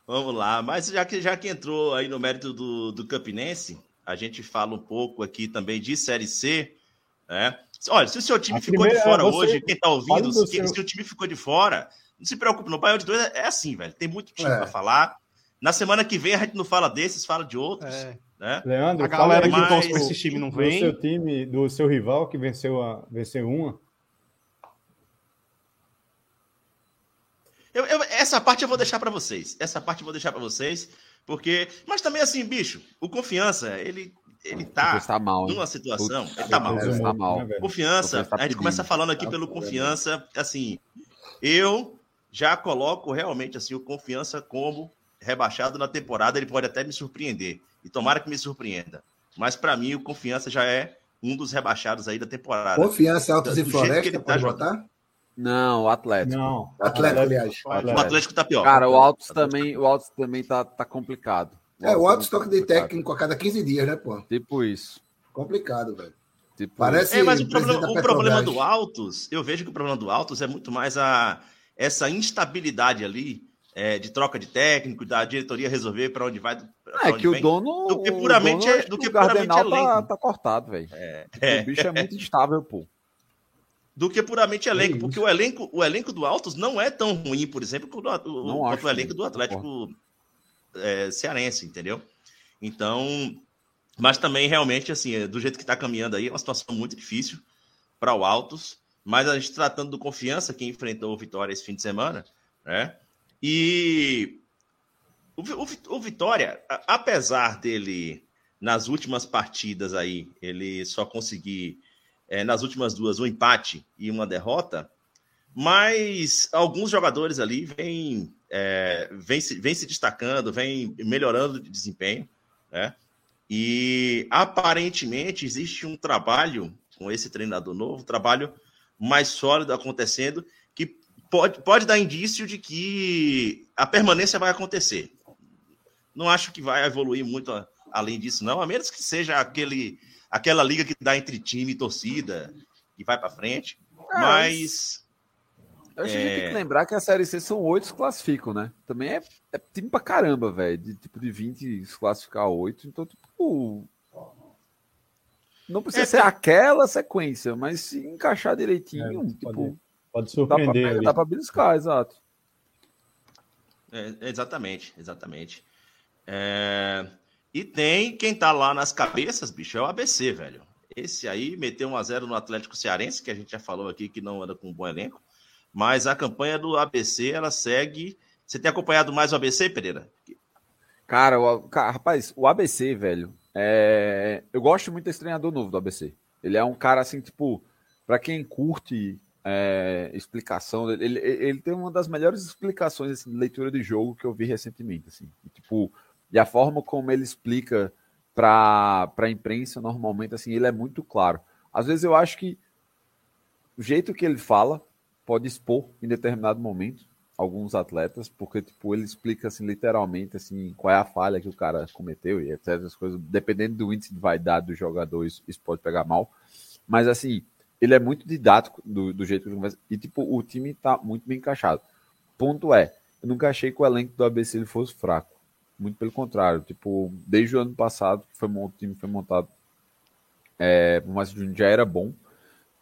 Vamos lá. Mas já que, já que entrou aí no mérito do, do Campinense, a gente fala um pouco aqui também de Série C. Né? Olha, se o seu time A ficou primeira de fora você- hoje, quem tá ouvindo, do se, seu- se o time ficou de fora, não se preocupe, no Baião de dois é, é assim, velho. Tem muito time É. para falar. Na semana que vem a gente não fala desses, fala de outros. É. Né? Leandro, A galera fala que torce do- pra esse time não do vem. seu time, do seu rival que venceu, a, venceu uma. Eu- eu- essa parte eu vou deixar para vocês. Essa parte eu vou deixar para vocês, porque. Mas também assim, bicho, o confiança, ele, ele tá Tá mal, numa situação. Ele tá mal. Deus, tá mal. né, velho? Confiança, tá a gente começa falando aqui Tá pelo confiança, assim, eu já coloco realmente assim o confiança como rebaixado na temporada, ele pode até me surpreender. E tomara que me surpreenda. Mas para mim o confiança já é um dos rebaixados aí da temporada. Confiança, Altos Do e jeito que Floresta, ele tá pode jogando. Não, o Atlético. Não. Atlético, aliás. O Atlético tá pior. Cara, o Altos também, o Altos também tá, tá complicado. É, o alto também tá de complicado. técnico a cada 15 dias, né, pô? Tipo isso. Complicado, velho. Tipo Parece É, mas o problema, o problema do Altos, eu vejo que o problema do Altos é muito mais a essa instabilidade ali é, de troca de técnico, da diretoria resolver para onde vai. pra É onde que o vem. dono. do que o puramente dono, é- do que o puramente tá, elenco. tá cortado, velho. É, O bicho é muito instável, pô. do que puramente elenco, isso. porque o elenco, o elenco do Altos não é tão ruim, por exemplo, quanto o, acho o elenco do Atlético é, cearense, entendeu? Então, mas também realmente assim, é, do jeito que está caminhando aí, é uma situação muito difícil para o Altos, mas a gente tratando do confiança que enfrentou o Vitória esse fim de semana, né? E o, o o Vitória, apesar dele nas últimas partidas aí, ele só conseguir é, nas últimas duas um empate e uma derrota, mas alguns jogadores ali vêm é, vêm se, vêm se destacando, vêm melhorando de desempenho, né? E aparentemente existe um trabalho com esse treinador novo, um trabalho mais sólido acontecendo, que pode, pode dar indício de que a permanência vai acontecer. Não acho que vai evoluir muito a- além disso, não, a menos que seja aquele, aquela liga que dá entre time e torcida e vai para frente. Mas Eu acho que a gente É. tem que lembrar que a Série C são oito se classificam, né? Também é, é time pra caramba, velho. De tipo de 20 se classificar oito. Então, tipo. Não precisa É, ser aquela sequência, mas se encaixar direitinho, É, tipo, pode- Pode dá pra, surpreender ali. dá pra beliscar, exato. É, exatamente, exatamente. É, E tem quem tá lá nas cabeças, bicho, é o ABC, velho. Esse aí meteu 1 a 0 no Atlético Cearense, que a gente já falou aqui que não anda com um bom elenco. Mas a campanha do ABC, ela segue. Você tem acompanhado mais o ABC, Pereira? Cara, o, cara, rapaz, o ABC, velho, é... eu gosto muito desse treinador novo do ABC. Ele é um cara assim, tipo, para quem curte é, explicação, ele, ele tem uma das melhores explicações assim, de leitura de jogo que eu vi recentemente. Assim. E, tipo, e a forma como ele explica para a imprensa, normalmente, assim, ele é muito claro. Às vezes eu acho que o jeito que ele fala pode expor em determinado momento alguns atletas, porque tipo, ele explica assim literalmente assim qual é a falha que o cara cometeu e etc, as coisas, dependendo do índice de vaidade do jogador, isso, isso pode pegar mal. Mas assim, ele é muito didático do, do jeito que ele conversa e tipo, o time tá muito bem encaixado. Ponto é, eu nunca achei que o elenco do ABC ele fosse fraco. Muito pelo contrário, tipo, desde o ano passado foi, o time foi montado, é, que já era bom,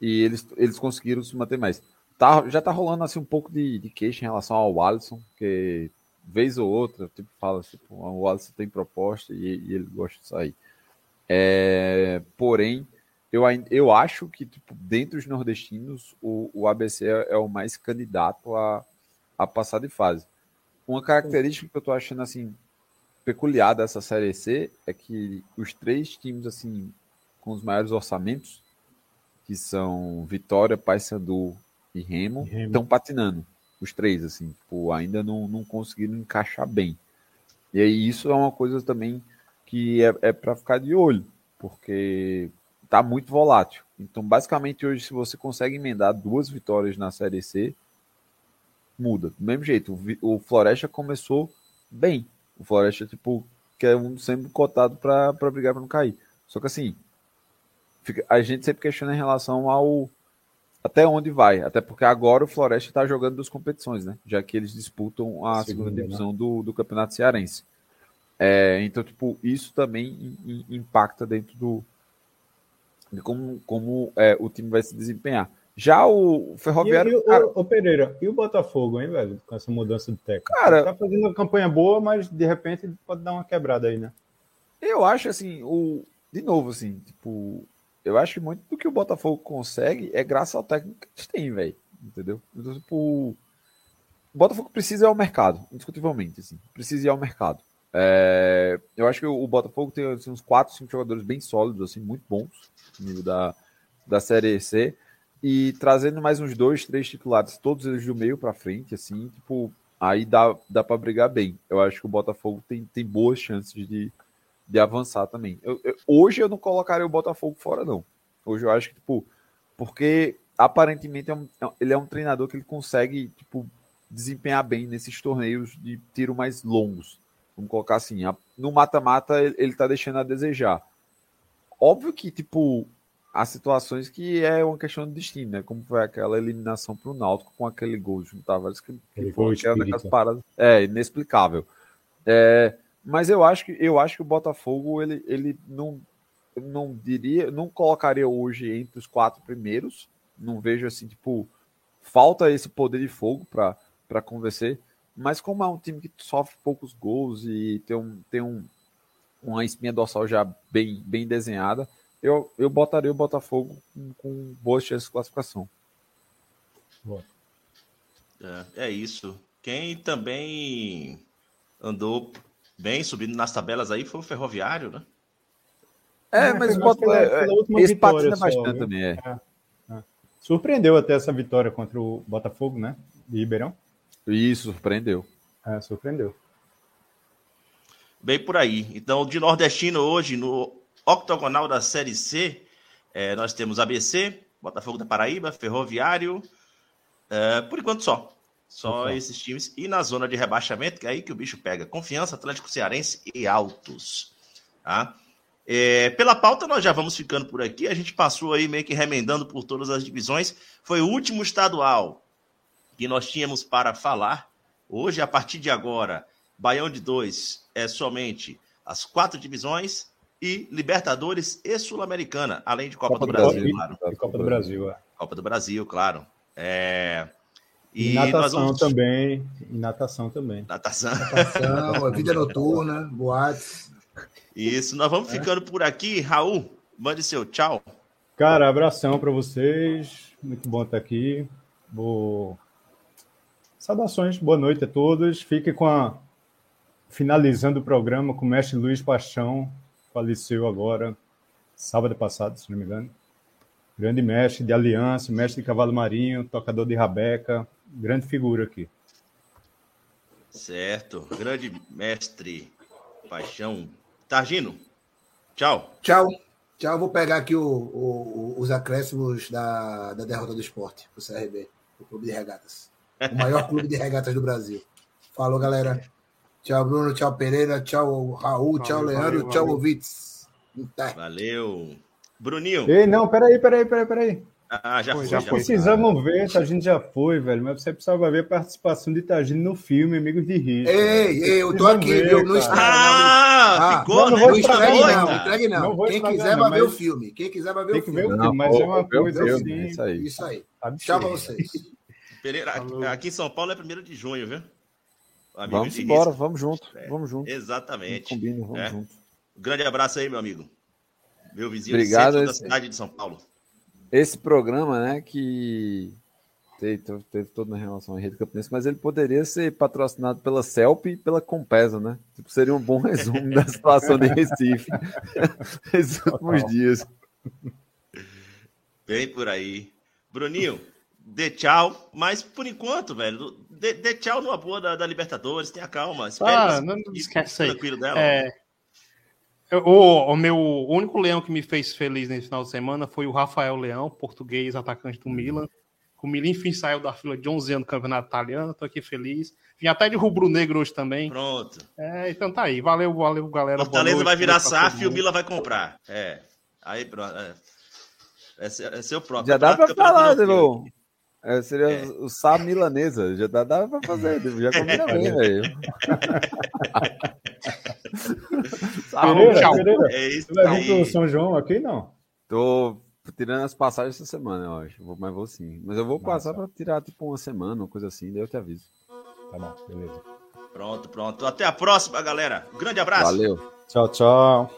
e eles, eles conseguiram se manter mais. Tá, já tá rolando assim um pouco de, de queixa em relação ao Alisson, que vez ou outra, tipo, fala tipo, o Alisson tem proposta e, e ele gosta de sair. É, porém, eu, eu acho que tipo, dentre os nordestinos, o, o ABC é, é, o mais candidato a, a passar de fase. Uma característica que eu tô achando assim peculiar dessa série C é que os três times assim com os maiores orçamentos, que são Vitória, Paysandu e Remo estão patinando. Os três, assim, tipo, ainda não, não conseguiram encaixar bem. E aí isso é uma coisa também que é, é para ficar de olho, porque tá muito volátil. Então, basicamente, hoje, se você consegue emendar duas vitórias na Série C, muda. Do mesmo jeito, o, Floresta começou bem. O Floresta, tipo, que é um sempre cotado para brigar para não cair. Só que assim, fica, a gente sempre questiona em relação ao até onde vai. Até porque agora o Floresta está jogando duas competições, né? Já que eles disputam a segunda, segunda né? divisão né? do, do Campeonato Cearense. É, então, tipo, isso também impacta dentro do de como, como é, o time vai se desempenhar. Já o Ferroviário. E, e o, cara... o, Pereira, e o Botafogo, hein, velho? Com essa mudança de técnico. Cara, tá fazendo uma campanha boa, mas de repente pode dar uma quebrada aí, né? Eu acho assim, o. De novo, assim, tipo, eu acho que muito do que o Botafogo consegue é graças ao técnico que eles têm, velho. Entendeu? Então, tipo, o Botafogo precisa ir ao mercado, indiscutivelmente, assim. Precisa ir ao mercado. É... eu acho que o Botafogo tem assim, uns 4, 5 jogadores bem sólidos, assim, muito bons, no nível da, da Série C. E trazendo mais uns dois, três titulares, todos eles do meio para frente, assim, tipo, aí dá, dá para brigar bem. Eu acho que o Botafogo tem, tem boas chances de, de avançar também. Eu, eu, hoje eu não colocaria o Botafogo fora, não. Hoje eu acho que, tipo, porque aparentemente é um, é ele é um treinador que ele consegue, tipo, desempenhar bem nesses torneios de tiro mais longos. Vamos colocar assim, a, no mata-mata ele, ele tá deixando a desejar. Óbvio que, tipo, há situações que é uma questão de destino, né? Como foi aquela eliminação para o Náutico com aquele gol de Tavares que, que foi aquelas paradas. É, inexplicável. É, mas eu acho que eu acho que o Botafogo ele, ele não não diria, não colocaria hoje entre os quatro primeiros. Não vejo assim, tipo, falta esse poder de fogo para para convencer, mas como é um time que sofre poucos gols e tem um tem um uma espinha dorsal já bem bem desenhada, eu, eu botaria o Botafogo com, com boas chances de classificação. É, é isso. Quem também andou bem subindo nas tabelas aí foi o Ferroviário, né? É, é mas o pela, é, esse patina bastante também, é. é. é. Surpreendeu até essa vitória contra o Botafogo, né? De Ribeirão. Isso, surpreendeu. É, surpreendeu. Bem por aí. Então, de nordestino hoje, no octogonal da Série C, é, nós temos ABC, Botafogo da Paraíba, Ferroviário, é, por enquanto só. Só esses times. E na zona de rebaixamento, que é aí que o bicho pega. Confiança, Atlético Cearense e Altos. Tá? É, pela pauta, nós já vamos ficando por aqui. A gente passou aí meio que remendando por todas as divisões. Foi o último estadual que nós tínhamos para falar. Hoje, a partir de agora, Baião de dois é somente as quatro divisões e Libertadores e Sul-Americana, além de Copa, Copa do, do, Brasil, Brasil claro. E Copa do Brasil, é. Copa do Brasil, claro. É, e, e natação vamos... também. E natação também. Natação. Natação, vida noturna, boates. Isso, nós vamos é. ficando por aqui. Raul, mande seu tchau. Cara, abração para vocês. Muito bom estar aqui. Vou... Saudações, boa noite a todos. Fique com a. Finalizando o programa com o mestre Luiz Paixão, faleceu agora, sábado passado, se não me engano. Grande mestre de aliança, mestre de cavalo marinho, tocador de rabeca, grande figura aqui. Certo. Grande mestre Paixão. Targino, tchau. Tchau. Tchau. Vou pegar aqui o, o- os acréscimos da, da derrota do esporte, o CRB, o Clube de Regatas. O maior clube de regatas do Brasil. Falou, galera. Tchau, Bruno. Tchau, Pereira. Tchau, Raul. tchau, Valeu, Leandro. valeu, tchau. Tá. Valeu. Bruninho. Ei, não, peraí, peraí, peraí, peraí. Ah, já Foi, já Já foi. Precisamos ver, a gente já foi, velho, mas você precisava ver a participação de Tagino no filme Amigos de Risco. Ei, ei, eu tô aqui, ver, viu? Não cara. estraga, Ah, Ah, ficou, não, não né? vou não estragar, entregue, não. não. Entregue, não. Não Quem estragar, quiser não, vai ver o filme. Quem quiser vai ver Tem o que ver filme. o filme, mas é uma o coisa filme, assim. é Isso aí. Isso aí. Tchau pra vocês. Pereira, Falou. aqui em São Paulo é 1 de junho, viu? Amigos Vamos de embora, risco. vamos junto, É, vamos junto. Exatamente. Combina, vamos É. junto. Um grande abraço aí, meu amigo. Meu vizinho Obrigado, do centro da esse- cidade de São Paulo. Esse programa, né, que teve, teve toda uma relação à Rede Campinense, mas ele poderia ser patrocinado pela CELP e pela Compesa, né? Tipo, seria um bom [LAUGHS] resumo da situação de Recife [LAUGHS] esses últimos dias. Bem por aí. Bruninho, dê tchau. Mas por enquanto, velho, dê, dê tchau numa boa da, da Libertadores. Tenha calma. Espere Ah, não, não esquece aí. tranquilo dela. É, o, o meu o único leão que me fez feliz nesse final de semana foi o Rafael Leão, português, atacante do Milan. O Milan, enfim, saiu da fila de 11 anos do campeonato italiano. Tô aqui feliz. Vim até de rubro-negro hoje também. Pronto. É, então tá aí. Valeu, valeu, galera. Fortaleza noite, vai virar pra SAF e o mundo. Mila vai comprar. É. Aí, pronto. É, é, seu- é seu próprio. Já dá pra Campeonato falar, Europeu. É, seria É. o Sá milanesa. Já dá, dá pra fazer. Já combina bem, velho. [LAUGHS] Pereira. Pereira, É isso você vai vir pro São João aqui, não? Tô tirando as passagens essa semana, eu acho. Mas vou sim. Mas eu vou passar Massa. pra tirar tipo uma semana, uma coisa assim, daí eu te aviso. Tá bom, beleza. Pronto, pronto. Até a próxima, galera. Um grande abraço. Valeu. Tchau, tchau.